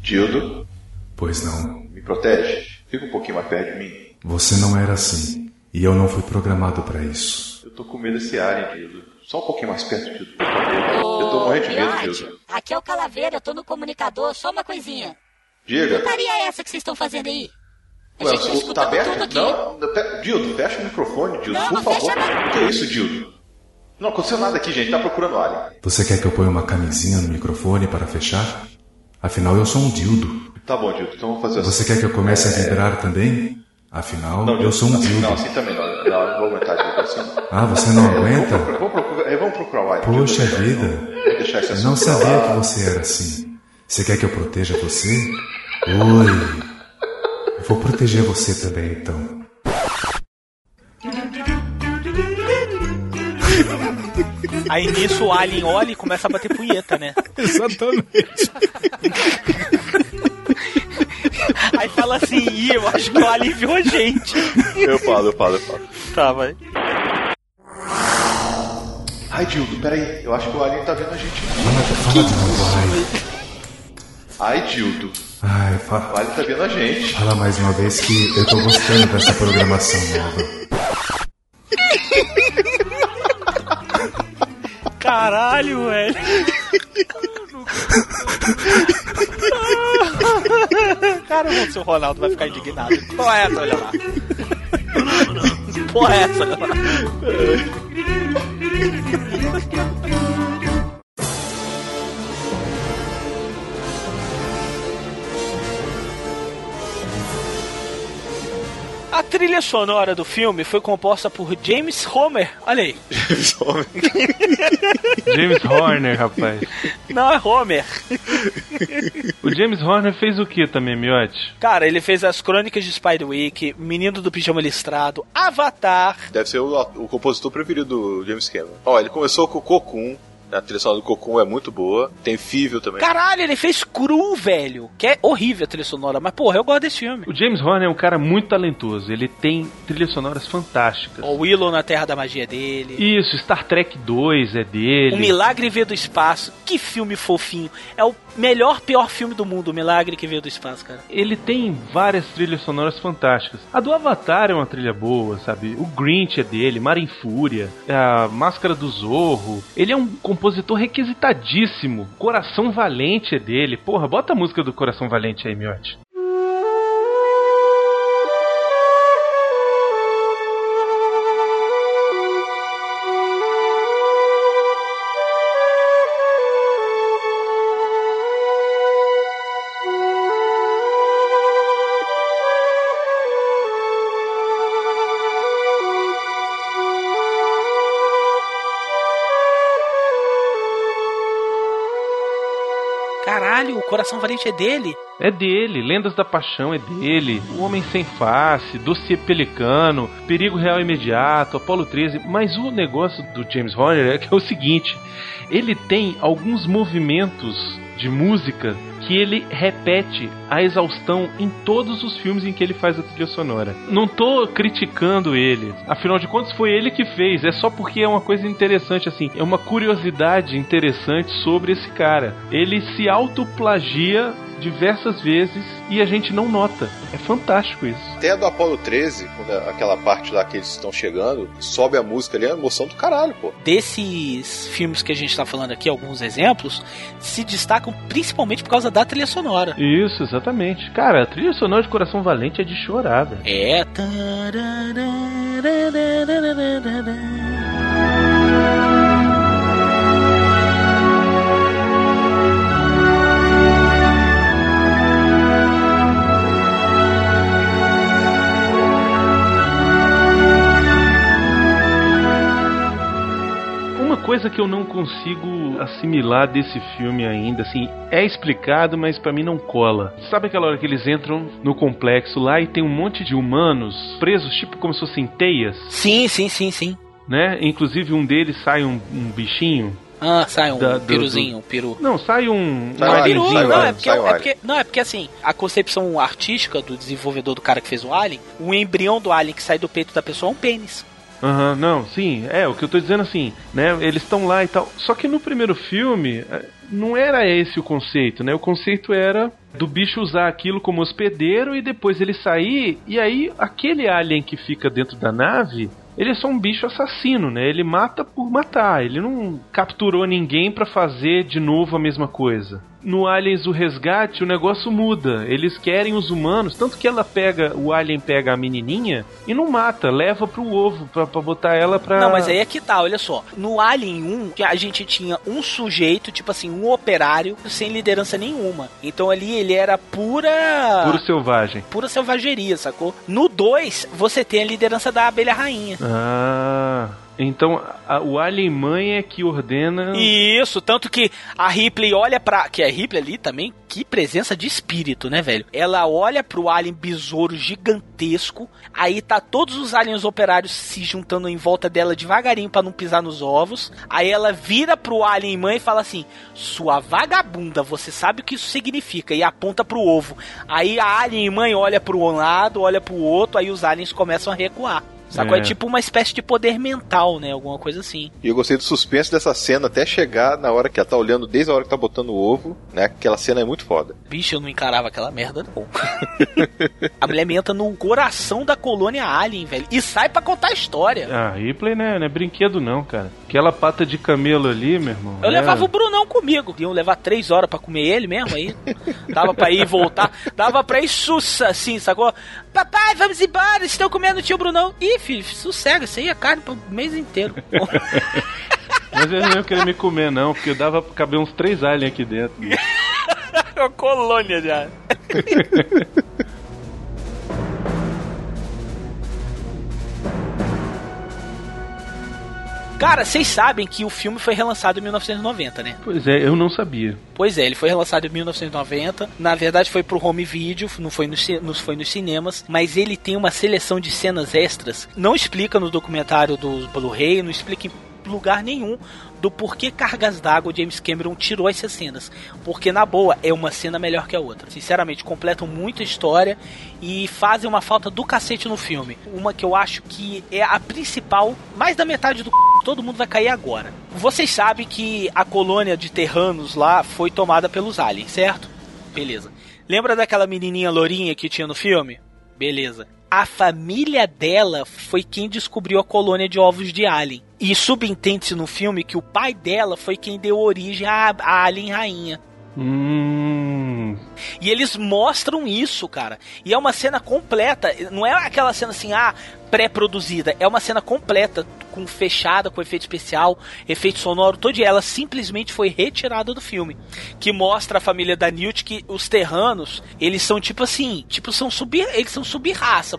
Dildo, Pois não. me protege. Fica um pouquinho mais perto de mim. Você não era assim. E eu não fui programado para isso. Eu tô com medo desse alien, Dildo. Só um pouquinho mais perto, Dildo, por favor. Eu tô morrendo de medo, Dildo. Aqui é o Calaveira, eu tô no comunicador, só uma coisinha. Diga. Putaria é essa que vocês estão fazendo aí? A Ué, gente tá o- tá aberto? aqui. Não, Dildo, fecha o microfone, Dildo, Não, por não favor. fecha não. Que isso, Dildo? Não aconteceu nada aqui, gente. Tá procurando alien. Você quer que eu ponha uma camisinha no microfone para fechar? Afinal, eu sou um dildo. Tá bom, Dildo, então vamos fazer assim. Você quer que eu comece a vibrar também? Afinal, Não, eu sou um assim, dildo. Não, assim também não. Não, eu não vou aguentar Dildo assim. não. Ah, você não aguenta? Vamos, vamos, procurar, vamos procurar. Poxa vida. Vamos deixar esse Eu não sabia que você era assim. Você quer que eu proteja você? Oi. Eu vou proteger você também, então. Aí nisso o Alien olha e começa a bater punheta, né? [LAUGHS] Exatamente. [LAUGHS] [LAUGHS] Aí fala assim, Ih, eu acho que o Alien viu a gente. Eu falo, eu falo, eu falo. Tá, vai. Ai, Dildo, peraí. Eu acho que o Alien tá vendo a gente. Fala de novo, ai. Dildo. Ai, O fa Alien tá vendo a gente. fala mais uma vez que eu tô gostando dessa programação nova. Caralho, velho. [LAUGHS] Cara, o seu Ronaldo vai ficar indignado. Porra é essa, olha lá. Porra é essa, olha lá. A trilha sonora do filme foi composta por James Homer. Olha aí. James [LAUGHS] Horner, rapaz. Não é Homer. O James Horner fez o que também, Miotti? Cara, ele fez as crônicas de Spiderwick, Menino do Pijama Listrado, Avatar. Deve ser o, o compositor preferido do James Cameron. Ó, ele começou com o Cocoon. A trilha sonora do Cocoon é muito boa. Tem Fível também. Caralho, ele fez Cru, velho. Que é horrível a trilha sonora, mas porra, eu gosto desse filme. O James Horner é um cara muito talentoso. Ele tem trilhas sonoras fantásticas. O Willow na Terra da Magia dele. Isso, Star Trek 2 é dele. O Milagre Veio do Espaço. Que filme fofinho. É o melhor, pior filme do mundo, O Milagre que Veio do Espaço, cara. Ele tem várias trilhas sonoras fantásticas. A do Avatar é uma trilha boa, sabe? O Grinch é dele, Mar em Fúria, a Máscara do Zorro. Ele é um compositor requisitadíssimo. Coração Valente é dele. Porra, bota a música do Coração Valente aí, Miotti. Coração Valente é dele. É dele, Lendas da Paixão é dele, O Homem Sem Face, Dossiê Pelicano, Perigo Real Imediato, Apolo 13. Mas o negócio do James Horner é que é o seguinte: ele tem alguns movimentos de música que ele repete a exaustão em todos os filmes em que ele faz a trilha sonora. Não tô criticando ele, afinal de contas foi ele que fez, é só porque é uma coisa interessante assim, é uma curiosidade interessante sobre esse cara. Ele se autoplagia diversas vezes e a gente não nota. É fantástico isso. Até a do Apollo 13, quando é aquela parte lá que eles estão chegando, sobe a música ali, é uma emoção do caralho, pô. Desses filmes que a gente tá falando aqui, alguns exemplos, se destacam principalmente por causa da trilha sonora. Isso, exatamente. Cara, a trilha sonora de Coração Valente é de chorar, velho. É. coisa que eu não consigo assimilar desse filme ainda, assim, é explicado, mas pra mim não cola. Sabe aquela hora que eles entram no complexo lá e tem um monte de humanos presos, tipo como se fossem teias, Sim, sim, sim, sim. né? Inclusive um deles sai um, um bichinho. Ah, sai um Da- do- piruzinho, um peru. Não, sai um. Sai um um Peru, sai não, alien, é porque, é porque- não, é porque assim, a concepção artística do desenvolvedor do cara que fez o Alien, o embrião do Alien que sai do peito da pessoa é um pênis. Aham, não, sim, é, o que eu tô dizendo assim, né? Eles estão lá e tal. Só que no primeiro filme, eh, não era esse o conceito, né? O conceito era do bicho usar aquilo como hospedeiro e depois ele sair, e aí aquele alien que fica dentro da nave. Ele é só um bicho assassino, né? Ele mata por matar. Ele não capturou ninguém pra fazer de novo a mesma coisa. No Aliens o Resgate, o negócio muda. Eles querem os humanos, tanto que ela pega, o alien pega a menininha e não mata, leva pro ovo pra, pra botar ela pra. Não, mas aí é que tá, olha só. No Alien 1, a gente tinha um sujeito, tipo assim, um operário sem liderança nenhuma. Então ali ele era pura. Puro selvagem. Pura selvageria, sacou? No 2, você tem a liderança da abelha rainha. Ah. Então, a, o Alien Mãe é que ordena. Isso, tanto que a Ripley olha pra. Que a Ripley ali também, que presença de espírito, né, velho? Ela olha pro Alien besouro gigantesco, aí tá todos os aliens operários se juntando em volta dela devagarinho para não pisar nos ovos. Aí ela vira pro Alien Mãe e fala assim: Sua vagabunda, você sabe o que isso significa? E aponta pro ovo. Aí a Alien Mãe olha pro um lado, olha pro outro, aí os aliens começam a recuar. Sacou? É. é tipo uma espécie de poder mental, né? Alguma coisa assim. E eu gostei do suspense dessa cena até chegar na hora que ela tá olhando, desde a hora que tá botando o ovo, né? Aquela cena é muito foda. Bicho, eu não encarava aquela merda, não. [LAUGHS] a mulher entra no coração da colônia Alien, velho. E sai para contar a história. Ah, Ripley né, não é brinquedo, não, cara. Aquela pata de camelo ali, meu irmão. Eu é... levava o Brunão comigo. Iam levar três horas para comer ele mesmo aí. [LAUGHS] Dava pra ir e voltar. Dava pra ir sussa, assim, sacou? Papai, vamos embora, estão comendo o tio Brunão. Ih, filho, sossega, isso aí é carne pro mês inteiro. [LAUGHS] Mas eles não iam querer me comer, não, porque dava pra caber uns três aliens aqui dentro. [LAUGHS] Uma colônia já. [LAUGHS] Cara, vocês sabem que o filme foi relançado em 1990, né? Pois é, eu não sabia. Pois é, ele foi relançado em 1990. Na verdade, foi pro home video, não foi, no, não foi nos cinemas. Mas ele tem uma seleção de cenas extras. Não explica no documentário do Blu-ray, não explica em lugar nenhum do porquê Cargas d'Água James Cameron tirou essas cenas. Porque, na boa, é uma cena melhor que a outra. Sinceramente, completam muita história e fazem uma falta do cacete no filme. Uma que eu acho que é a principal, mais da metade do c... todo mundo vai cair agora. Vocês sabem que a colônia de terranos lá foi tomada pelos aliens, certo? Beleza. Lembra daquela menininha lourinha que tinha no filme? Beleza. A família dela foi quem descobriu a colônia de ovos de alien. E subentende-se no filme que o pai dela foi quem deu origem à, à Alien Rainha. Hum. E eles mostram isso, cara. E é uma cena completa. Não é aquela cena assim, ah, pré-produzida. É uma cena completa, com fechada, com efeito especial, efeito sonoro, todo ela simplesmente foi retirada do filme. Que mostra a família da Newt que os terranos, eles são tipo assim, tipo são sub, eles são sub-raça.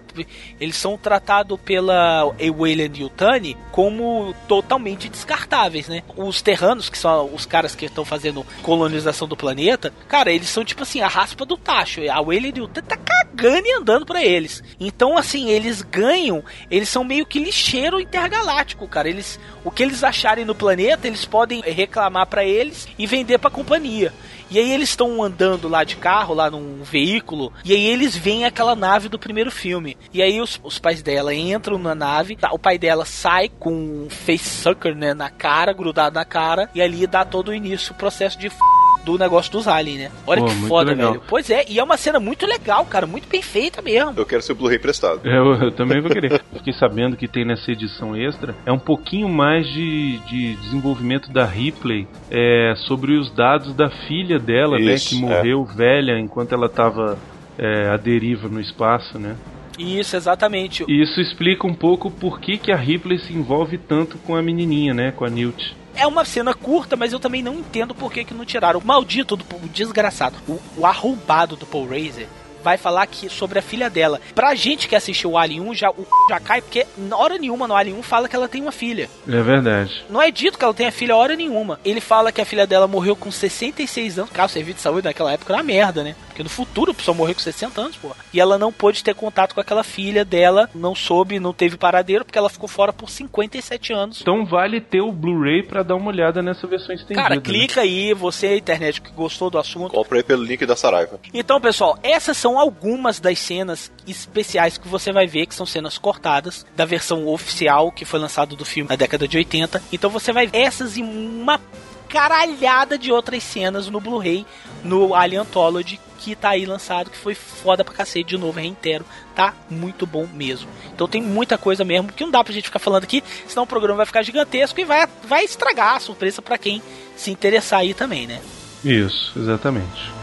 Eles são tratados pela Wayland Yutani como totalmente descartáveis, né? Os terranos, que são os caras que estão fazendo colonização do planeta, cara, eles são tipo assim, a raspa do tacho. A Wayland Yutani tá cagando e andando para eles. Então, assim, eles ganham eles são meio que lixeiro intergaláctico, cara. Eles, o que eles acharem no planeta, eles podem reclamar para eles e vender para a companhia. E aí eles estão andando lá de carro, lá num veículo, e aí eles veem aquela nave do primeiro filme. E aí os, os pais dela entram na nave, tá, o pai dela sai com um face sucker né, na cara, grudado na cara, e ali dá todo o início o processo de f do negócio dos aliens, né? Olha Pô, que foda, legal. velho. Pois é, e é uma cena muito legal, cara, muito bem feita mesmo. Eu quero ser Blu-ray prestado. Eu, eu, também vou querer. [LAUGHS] Fiquei sabendo que tem nessa edição extra é um pouquinho mais de, de desenvolvimento da Ripley é, sobre os dados da filha dela, Isso, né? Que morreu é. velha enquanto ela tava é, à deriva no espaço, né? Isso, exatamente. E isso explica um pouco por que, que a Ripley se envolve tanto com a menininha, né? Com a Newt. É uma cena curta, mas eu também não entendo por que, que não tiraram. O maldito do o desgraçado, o, o arrombado do Paul Razer vai falar aqui sobre a filha dela. Pra gente que assistiu o Alien 1, já, o já cai, porque na hora nenhuma no Alien 1 fala que ela tem uma filha. É verdade. Não é dito que ela tenha filha hora nenhuma. Ele fala que a filha dela morreu com 66 anos. Cara, o serviço de saúde naquela época era uma merda, né? Porque no futuro a pessoa morreu com 60 anos, pô. E ela não pôde ter contato com aquela filha dela, não soube, não teve paradeiro, porque ela ficou fora por 57 anos. Então vale ter o Blu-ray para dar uma olhada nessa versão estendida. Cara, né? clica né? aí, você, internet, que gostou do assunto. Compre aí pelo link da Saraiva. Então, pessoal, essas são algumas das cenas especiais que você vai ver, que são cenas cortadas da versão oficial que foi lançado do filme na década de 80. Então você vai ver essas em uma caralhada de outras cenas no Blu-ray, no Alien Anthology, que tá aí lançado, que foi foda pra cacete de novo, reitero, tá muito bom mesmo. Então tem muita coisa mesmo, que não dá pra gente ficar falando aqui, senão o programa vai ficar gigantesco e vai, vai estragar a surpresa para quem se interessar aí também, né? Isso, exatamente.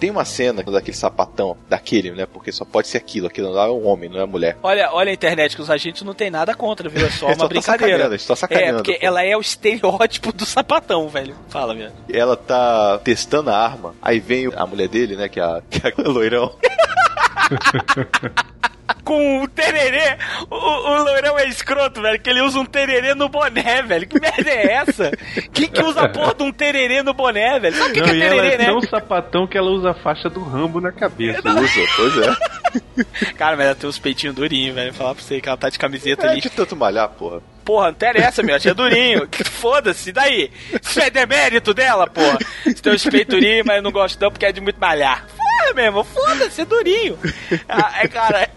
Tem uma cena daquele sapatão, daquele, né? Porque só pode ser aquilo, aquilo lá é um homem, não é mulher. Olha, olha a internet que os agentes não tem nada contra, viu? É só [LAUGHS] uma tá brincadeira. tão sacaneando, é, porque pô. ela é o estereótipo do sapatão, velho. Fala, velho. Ela tá testando a arma, aí vem a mulher dele, né? Que é a, [LAUGHS] que é a loirão. [LAUGHS] Com o tererê, o, o loirão é escroto, velho, que ele usa um tererê no boné, velho. Que merda é essa? Quem que usa a porra de um tererê no boné, velho? Sabe o que, Não, que é e ela tererê, é né? tão sapatão que ela usa a faixa do Rambo na cabeça. Usa, pois é. [LAUGHS] Cara, mas ela tem uns peitinhos durinhos, velho. Falar pra você que ela tá de camiseta É ali. de tanto malhar, porra. Porra, não interessa, meu. Achei durinho. Que Foda-se, daí? Isso é demérito dela, porra. Você tem uns peitos durinhos, mas eu não gosto não porque é de muito malhar. Porra, meu irmão, foda-se, é durinho. [LAUGHS] Ah, é, cara.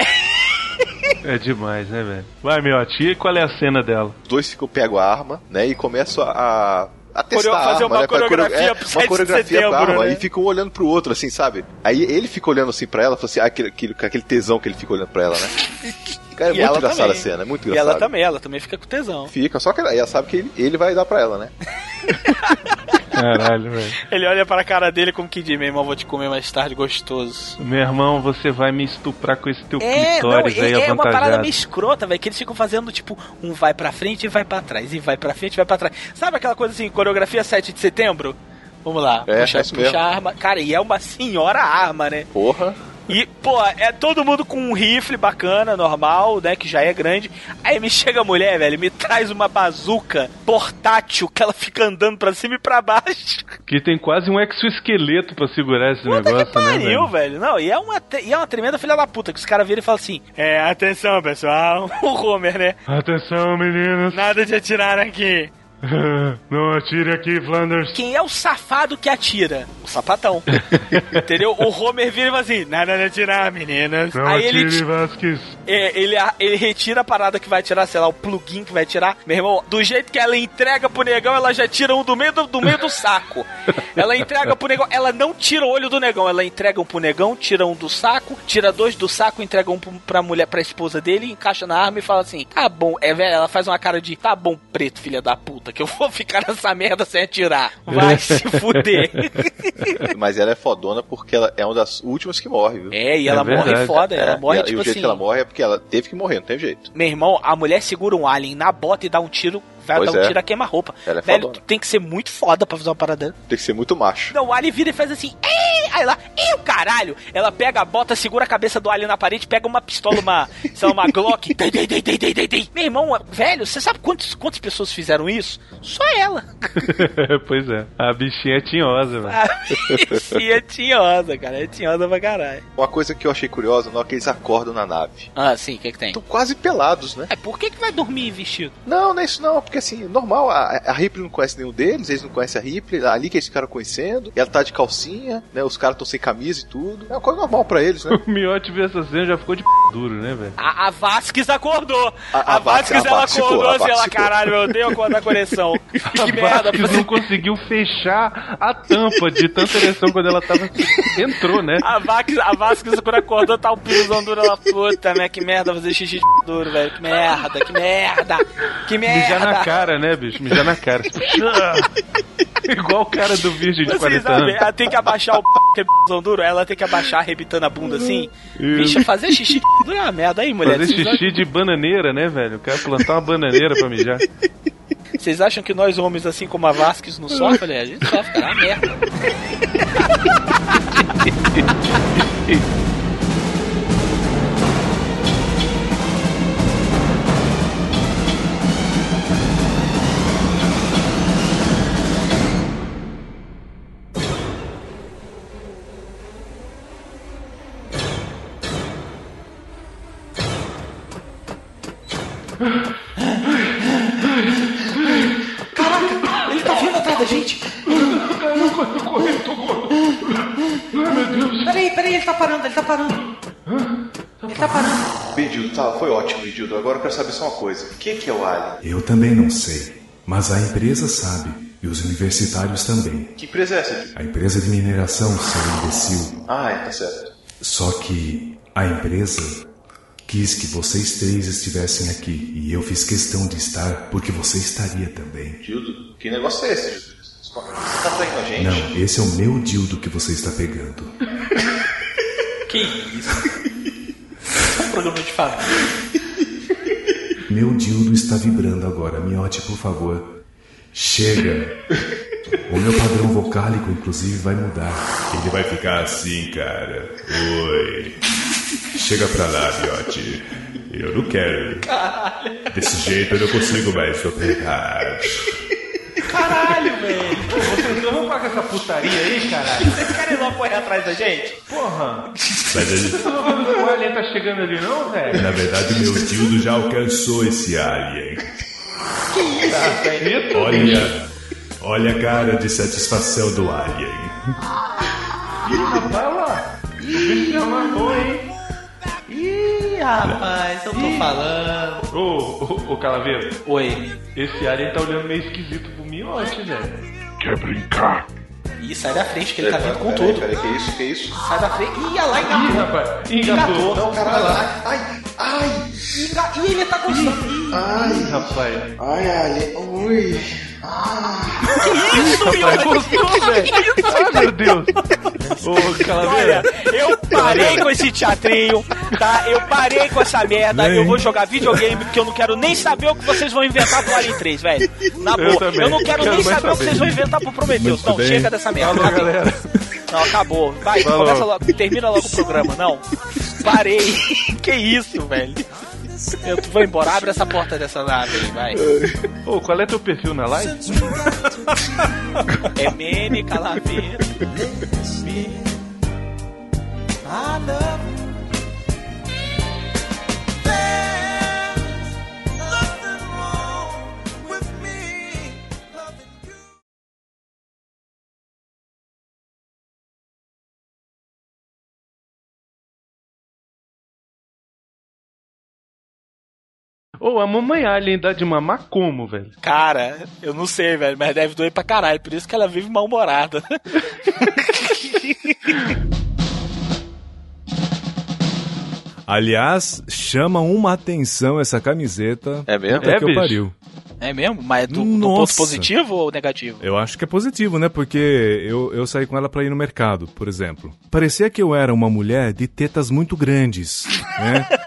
É demais, né, velho? Vai, meu, tia, e qual é a cena dela? Os dois ficam, pegam a arma, né? E começam a. A testar Coreo- a fazer arma, uma né? Pra coreografia coreo- é, pro 7 uma coreografia pra setembro, arma né? e ficam um olhando pro outro, assim, sabe? Aí ele fica olhando assim pra ela, fala assim, ah, aquele, aquele, aquele tesão que ele fica olhando pra ela, né? [LAUGHS] Cara, é E muito ela engraçada também. a cena, é muito E engraçada. ela também, ela também fica com tesão. Fica, só que ela, ela sabe que ele, ele vai dar pra ela, né? [LAUGHS] Caralho, velho. Ele olha pra cara dele como que diz, meu irmão, vou te comer mais tarde gostoso. Meu irmão, você vai me estuprar com esse teu É, não, clitóris aí é, é uma parada avantajado. meio escrota, velho, que eles ficam fazendo, tipo, um vai pra frente e vai pra trás, e vai pra frente e vai pra trás. Sabe aquela coisa assim, coreografia 7 de setembro? Vamos lá, É, puxa, é isso puxa mesmo. a arma. Cara, e é uma senhora arma, né? Porra. E, pô, é todo mundo com um rifle bacana, normal, né? Que já é grande. Aí me chega a mulher, velho, me traz uma bazuca portátil que ela fica andando pra cima e pra baixo. Que tem quase um exoesqueleto pra segurar esse Puta negócio, que pariu, né, velho? velho. Não, e é, uma, e é uma tremenda filha da puta que os caras viram e falam assim: É, atenção, pessoal. [LAUGHS] O Homer, né? Atenção, meninos. Nada de atirar aqui. [LAUGHS] Não atire aqui, Flanders. Quem é o safado que atira? O sapatão. [LAUGHS] Entendeu? O Homer vira e fala assim: Nada de atirar, meninas. Não Aí ele, atire, Vasquez. É, ele, ele retira a parada que vai tirar, sei lá, o plugin que vai tirar. Meu irmão, do jeito que ela entrega pro negão, ela já tira um do meio do, do meio do saco. Ela entrega pro negão, ela não tira o olho do negão, ela entrega um pro negão, tira um do saco, tira dois do saco, entrega um pra mulher, pra esposa dele, encaixa na arma e fala assim: tá bom, é velho, ela faz uma cara de tá bom, preto, filha da puta, que eu vou ficar nessa merda sem atirar. [LAUGHS] Vai se fuder. [LAUGHS] Mas ela é fodona porque ela é uma das últimas que morre, viu? É, e ela morre foda, ela morre e, tipo e o jeito assim. que ela morre é porque ela teve que morrer, não tem jeito. Meu irmão, a mulher segura um alien na bota e dá um tiro, vai Pois dar um é. tiro a queima-roupa. Ela é Velho, fodona. tu tem que ser muito foda pra fazer uma parada. Tem que ser muito macho. Não, o alien vira e faz assim, Ei! Aí lá, e o caralho? Ela pega a bota, segura a cabeça do alien na parede, pega uma pistola, uma, sei lá, uma Glock. dei, dei, dei, dei, dei, dei, dei. Meu irmão, velho, você sabe quantos, quantas pessoas fizeram isso? Só ela. [LAUGHS] pois é. A bichinha é tinhosa, velho. A bichinha é tinhosa, cara, é tinhosa pra caralho. Uma coisa que eu achei curiosa na hora que eles acordam na nave. Ah, sim, o que que tem? Estão quase pelados, né? É, por que que vai dormir vestido? Não, não é isso não, porque assim, normal, a, a Ripley não conhece nenhum deles, eles não conhecem a Ripley, ali que eles ficaram conhecendo, ela tá de calcinha, né? Os caras estão sem camisa e tudo. É uma coisa normal pra eles, né? [LAUGHS] O Miotti viu essa cena já ficou de p duro, né, velho? A, a Vasquez acordou. A- A, a Vasquez- a ela Vasquez acordou a assim, ela, caralho, meu Deus, acordar com ereção. [LAUGHS] Que merda. Vasquez não conseguiu fechar a tampa de tanta ereção quando ela tava. Entrou, né? A Vasquez, a Vasquez quando acordou, tá o pisão duro, ela, puta, né, que merda fazer xixi de duro, velho, que merda, que merda, que Mijar na merda. cara, né, bicho? Mijar na cara. [LAUGHS] [LAUGHS] Igual o cara do Virgem de Vocês 40 sabem, anos. ela tem que abaixar o que é pisão duro, ela tem que abaixar arrebitando a bunda assim. Bicha, fazer xixi de duro é uma merda aí, mulher. Fazer Vocês xixi de bananeira, né, velho? O cara plantar uma bananeira pra mijar. Vocês acham que nós homens, assim como a Vasquez, não sofrem? A gente sofre, cara, é merda. [LAUGHS] Dildo. Agora eu quero saber só uma coisa. O que, que é o Alien? Eu também não sei, mas a empresa sabe e os universitários também. Que empresa é essa, Dildo? A empresa de mineração, seu imbecil. Ah, é, tá certo. Só que a empresa quis que vocês três estivessem aqui e eu fiz questão de estar porque você estaria também. Dildo, que negócio é esse, Dildo? Você tá traindo a gente? Não, esse é o meu dildo que você está pegando. [LAUGHS] Que isso? Isso é um programa de família. Meu dildo está vibrando agora. Miote, por favor. Chega. O meu padrão vocálico, inclusive, vai mudar. Ele vai ficar assim, cara. Oi. Chega pra lá, Miote. Eu não quero. Caralho. Desse jeito eu não consigo mais soprar. Caralho, velho. Vocês não vão pagar essa putaria aí, caralho? Não correr atrás da gente? Porra. O alien tá chegando ali, não, velho? na verdade, meu dildo já alcançou esse alien. Que isso, velho? Olha, olha a cara de satisfação do alien. Ih, rapaz, lá. O bicho já matou, hein? Ih, rapaz, eu tô falando. Ô, ô, ô, Calaveiro. Oi. Esse alien tá olhando meio esquisito pro miote, velho. Quer brincar? Ih, sai da frente que ele tá vindo com tudo. Peraí, que isso, que isso? Sai da frente. Ih, olha lá, engatou. Ih, rapaz, Engatou. Não, caralho, ai, ai, ai, Enga- Ih, ele tá gostando. Ih, ai, Rapaz. ai, ai, ui. Que isso, gostou, velho? Ai, meu Deus. Ô, Calaveira. Olha, eu parei com esse teatrinho, tá? Eu parei com essa merda. Bem. Eu vou jogar videogame porque eu não quero nem saber o que vocês vão inventar pro Alien 3, velho. Na boa, eu, também. não quero, Quero nem mais saber, o que saber. vocês vão inventar pro Prometheus. Muito Não, bem. chega dessa merda. Falou, galera. Não, acabou. Vai, Falou. começa logo, termina logo o programa. Não, parei. [LAUGHS] que isso, velho? [LAUGHS] Eu vou embora, abre essa porta dessa nave aí, vai. [LAUGHS] Ô, qual é teu perfil na live? É meme, calaveira. Ô, a mamãe alien dá de mamar como, velho? Cara, eu não sei, velho, mas deve doer pra caralho. Por isso que ela vive mal-humorada. [LAUGHS] Aliás, chama uma atenção essa camiseta. É mesmo? Puta É, que eu bicho? pariu. É mesmo? Mas do, do Nossa. ponto positivo ou negativo? Eu acho que é positivo, né? Porque eu, eu saí com ela pra ir no mercado, por exemplo. Parecia que eu era uma mulher de tetas muito grandes, né? [LAUGHS]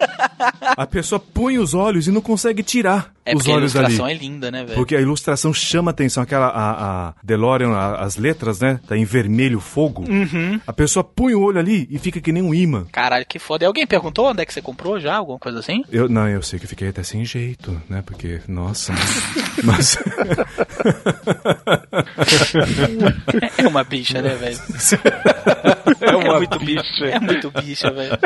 A pessoa põe os olhos e não consegue tirar É os a olhos ali. ilustração é linda, né, velho? Porque a ilustração chama atenção, aquela a, a DeLorean, a- as letras, né? Tá em vermelho fogo. Uhum. A pessoa põe o olho ali e fica que nem um imã. Caralho, que foda. E alguém perguntou onde é que você comprou já? Alguma coisa assim? Eu, não, eu sei que eu fiquei até sem jeito, né? Porque, nossa, [LAUGHS] mas. É uma bicha, né, velho? É uma muito bicha. É muito bicha, velho.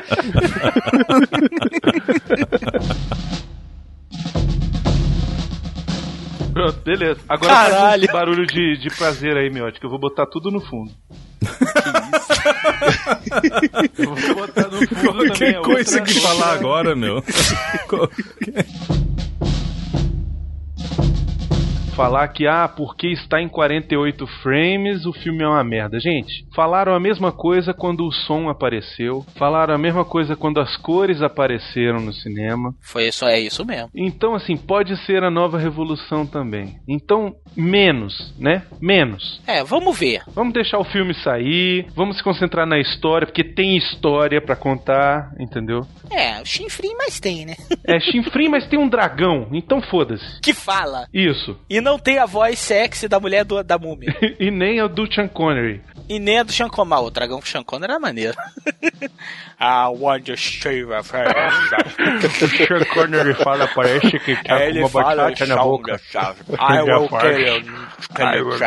Pronto, beleza. Agora Caralho. faz esse barulho de, de prazer aí, miote, que eu vou botar tudo no fundo. eu vou botar no fundo também. Qualquer a coisa outra- que falar agora, meu. you falar que, ah, porque está em 48 frames, o filme é uma merda. Gente, falaram a mesma coisa quando o som apareceu, falaram a mesma coisa quando as cores apareceram no cinema. Foi isso, é isso mesmo. Então, assim, pode ser a nova revolução também. Então, menos, né? Menos. É, vamos ver. Vamos deixar o filme sair, vamos se concentrar na história, porque tem história pra contar, entendeu? É, chinfrim, mas tem, né? É chinfrim, mas tem um dragão, então foda-se. Que fala. Isso. E não tem a voz sexy da mulher do- da múmia. [LAUGHS] e nem a do Sean Connery. E nem a do Sean Connery. Ah, O dragão com Sean Connery era maneiro. I want to shave a o Sean Connery fala, parece que tá Ele com uma fala batata na boca. chave. [LAUGHS] I will kill you, I kill will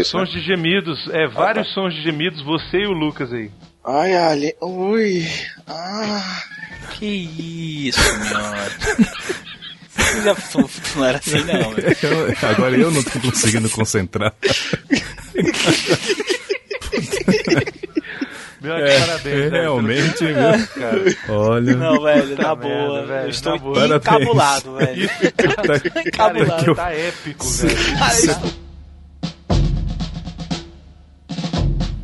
isso. né? Sons de gemidos, é, vários sons de gemidos, você e o Lucas aí. Ai, Ali. Ui. Ah. Que isso, meu. [LAUGHS] Já não era assim, não. velho. Eu- agora eu não tô conseguindo concentrar. Meu, É, parabéns, velho, realmente, viu? cara. Olha. Não, velho, na boa. merda, velho, eu estou encabulado, velho. [LAUGHS] Tá- Encabulado. eu- Tá épico, velho. Cara, isso-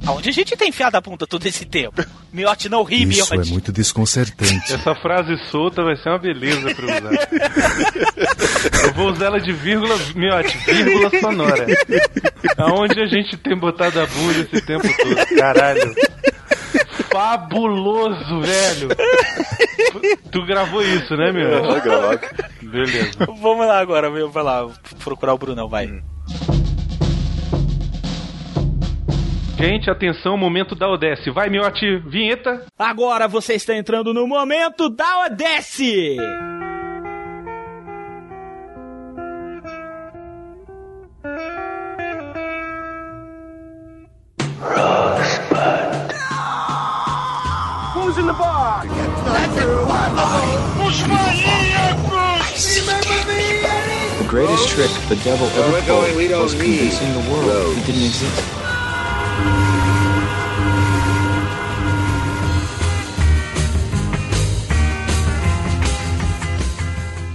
Aonde a gente tem enfiado a bunda todo esse tempo? Miote não ri, Isso é Miote. muito desconcertante. Essa frase solta vai ser uma beleza pra eu usar. Eu vou usar ela de vírgula, miote, vírgula sonora. Aonde a gente tem botado a bunda esse tempo todo? Caralho. Fabuloso, velho. Tu gravou isso, né, meu? Eu vou gravar. Beleza. Vamos lá agora, meu, vai lá procurar o Brunão, vai. Gente, atenção, momento da Odesse. Vai, miote, vinheta. Agora você está entrando no momento da Odesse! Who's in the bar? Os maníacos! The greatest trick the devil ever pulled was convincing the world he didn't exist.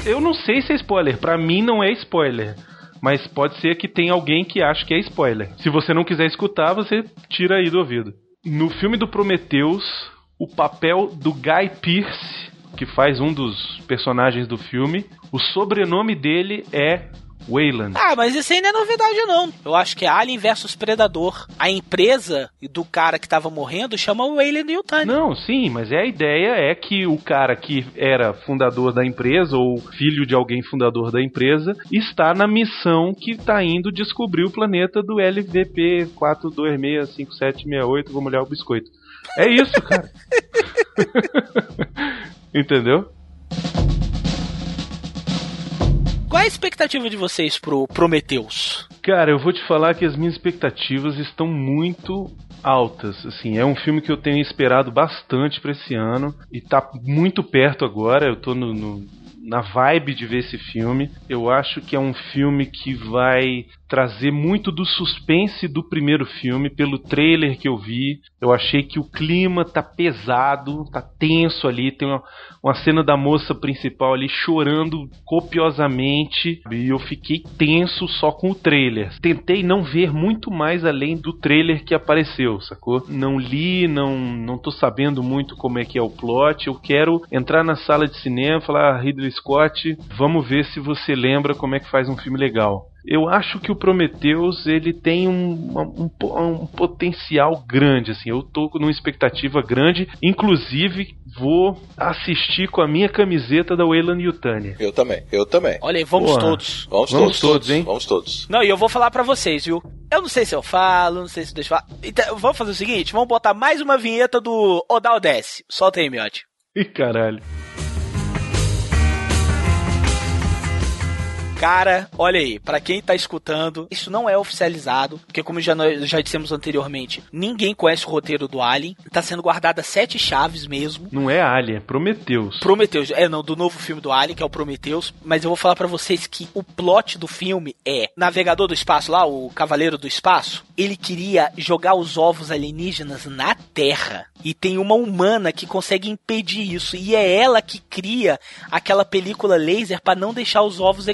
Eu não sei se é spoiler. Pra mim não é spoiler. Mas pode ser que tenha alguém que ache que é spoiler. Se você não quiser escutar, você tira aí do ouvido. No filme do Prometheus, o papel do Guy Pearce, que faz um dos personagens do filme, o sobrenome dele é Wayland. Ah, mas isso aí não é novidade, não. Eu acho que é Alien versus Predador. A empresa do cara que tava morrendo chama o Wayland Yutani. Não, sim, mas é a ideia é que o cara que era fundador da empresa ou filho de alguém fundador da empresa está na missão que está indo descobrir o planeta do LVP 4265768, vou molhar o biscoito. É isso, cara. [LAUGHS] [LAUGHS] Entendeu? Qual é a expectativa de vocês pro Prometheus? Cara, eu vou te falar que as minhas expectativas estão muito altas. Assim, é um filme que eu tenho esperado bastante para esse ano e tá muito perto agora. Eu tô no, no, na vibe de ver esse filme. Eu acho que é um filme que vai trazer muito do suspense do primeiro filme pelo trailer que eu vi. Eu achei que o clima tá pesado, tá tenso ali. Tem uma, uma cena da moça principal ali chorando copiosamente e eu fiquei tenso só com o trailer. Tentei não ver muito mais além do trailer que apareceu, sacou? Não li, não não tô sabendo muito como é que é o plot. Eu quero entrar na sala de cinema, falar "Ah, Ridley Scott, vamos ver se você lembra como é que faz um filme legal. Eu acho que o Prometheus ele tem um, um, um potencial grande, assim. Eu tô numa expectativa grande. Inclusive, vou assistir com a minha camiseta da Wayland Yutani. Eu também, eu também. Olha aí, vamos Porra. todos. Vamos, Vamos todos, todos, hein? Vamos todos. Não, e eu vou falar pra vocês, viu? Eu não sei se eu falo, não sei se deixa eu falar. Então, vamos fazer o seguinte, vamos botar mais uma vinheta do Odal Desce. Solta aí, Miote. Ih, caralho. Cara, olha aí, pra quem tá escutando, isso não é oficializado, porque como já nós já dissemos anteriormente, ninguém conhece o roteiro do Alien. Tá sendo guardada sete chaves mesmo. Não é Alien, é Prometheus. Prometheus, é não, do novo filme do Alien, que é o Prometheus, mas eu vou falar pra vocês que o plot do filme é navegador do espaço lá, o cavaleiro do espaço, ele queria jogar os ovos alienígenas na Terra. E tem uma humana que consegue impedir isso, e é ela que cria aquela película laser pra não deixar os ovos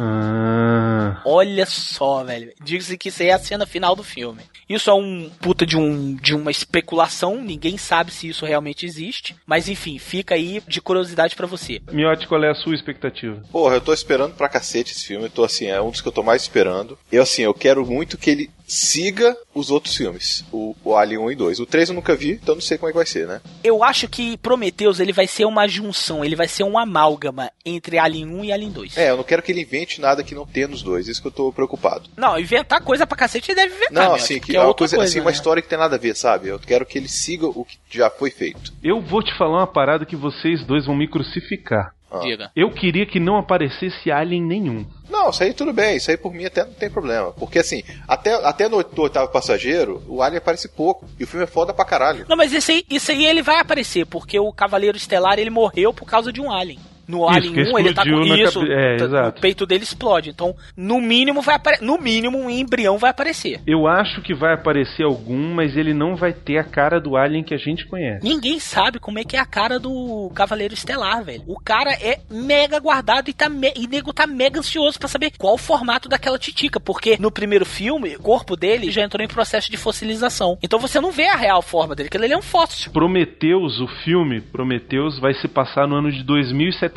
Ah, Olha só, velho. Diga-se que isso aí é a cena final do filme. Isso é um puta de, um, de uma especulação, ninguém sabe se isso realmente existe. Mas enfim, fica aí de curiosidade pra você. Miotti, qual é a sua expectativa? Porra, eu tô esperando pra cacete esse filme. Eu tô assim, é um dos que eu tô mais esperando. Eu assim, eu quero muito que ele siga os outros filmes. O, o Alien 1 e 2. O 3 eu nunca vi, então não sei como é que vai ser, né? Eu acho que Prometheus ele vai ser uma junção, ele vai ser um amálgama entre Alien 1 e Alien 2. É, eu não quero que ele invente nada que não tenha nos dois. Isso que eu tô preocupado. Não, inventar coisa pra cacete ele deve inventar. Não, meu, assim, que é uma outra coisa, assim, uma né? história que tem nada a ver, sabe? Eu quero que ele siga o que já foi feito. Eu vou te falar uma parada que vocês dois vão me crucificar. Ah. Diga. Eu queria que não aparecesse alien nenhum. Não, isso aí tudo bem, isso aí por mim até não tem problema. Porque assim, até, até no oitavo passageiro, o Alien aparece pouco. E o filme é foda pra caralho. Não, mas isso aí, isso aí ele vai aparecer, porque o Cavaleiro Estelar ele morreu por causa de um Alien. No Isso, Alien que 1, ele tá com isso, cabe- é, t- exato. o peito dele explode. Então, no mínimo vai apare... no mínimo um embrião vai aparecer. Eu acho que vai aparecer algum, mas ele não vai ter a cara do Alien que a gente conhece. Ninguém sabe como é que é a cara do Cavaleiro Estelar, velho. O cara é mega guardado e tá me... e nego tá mega ansioso pra saber qual o formato daquela titica, porque no primeiro filme, o corpo dele já entrou em processo de fossilização. Então você não vê a real forma dele, que ele é um fóssil. Prometheus, o filme Prometheus, vai se passar no ano de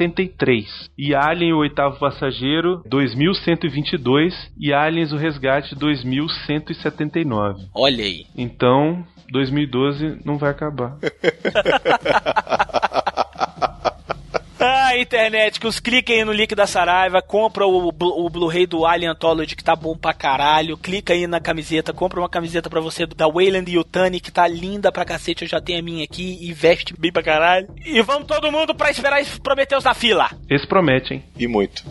2073. E Alien, o oitavo passageiro, 2122. E Aliens, o resgate, 2179. Olha aí. Então, 2012 não vai acabar. [LAUGHS] Ah, internet, que os cliquem aí no link da Saraiva, compra o, o Blu-ray do Alien Anthology que tá bom pra caralho, clica aí na camiseta, compra uma camiseta pra você da Wayland Yutani que tá linda pra cacete, eu já tenho a minha aqui e veste bem pra caralho. E vamos todo mundo pra esperar esse Prometheus na fila. Esse promete, hein? E muito.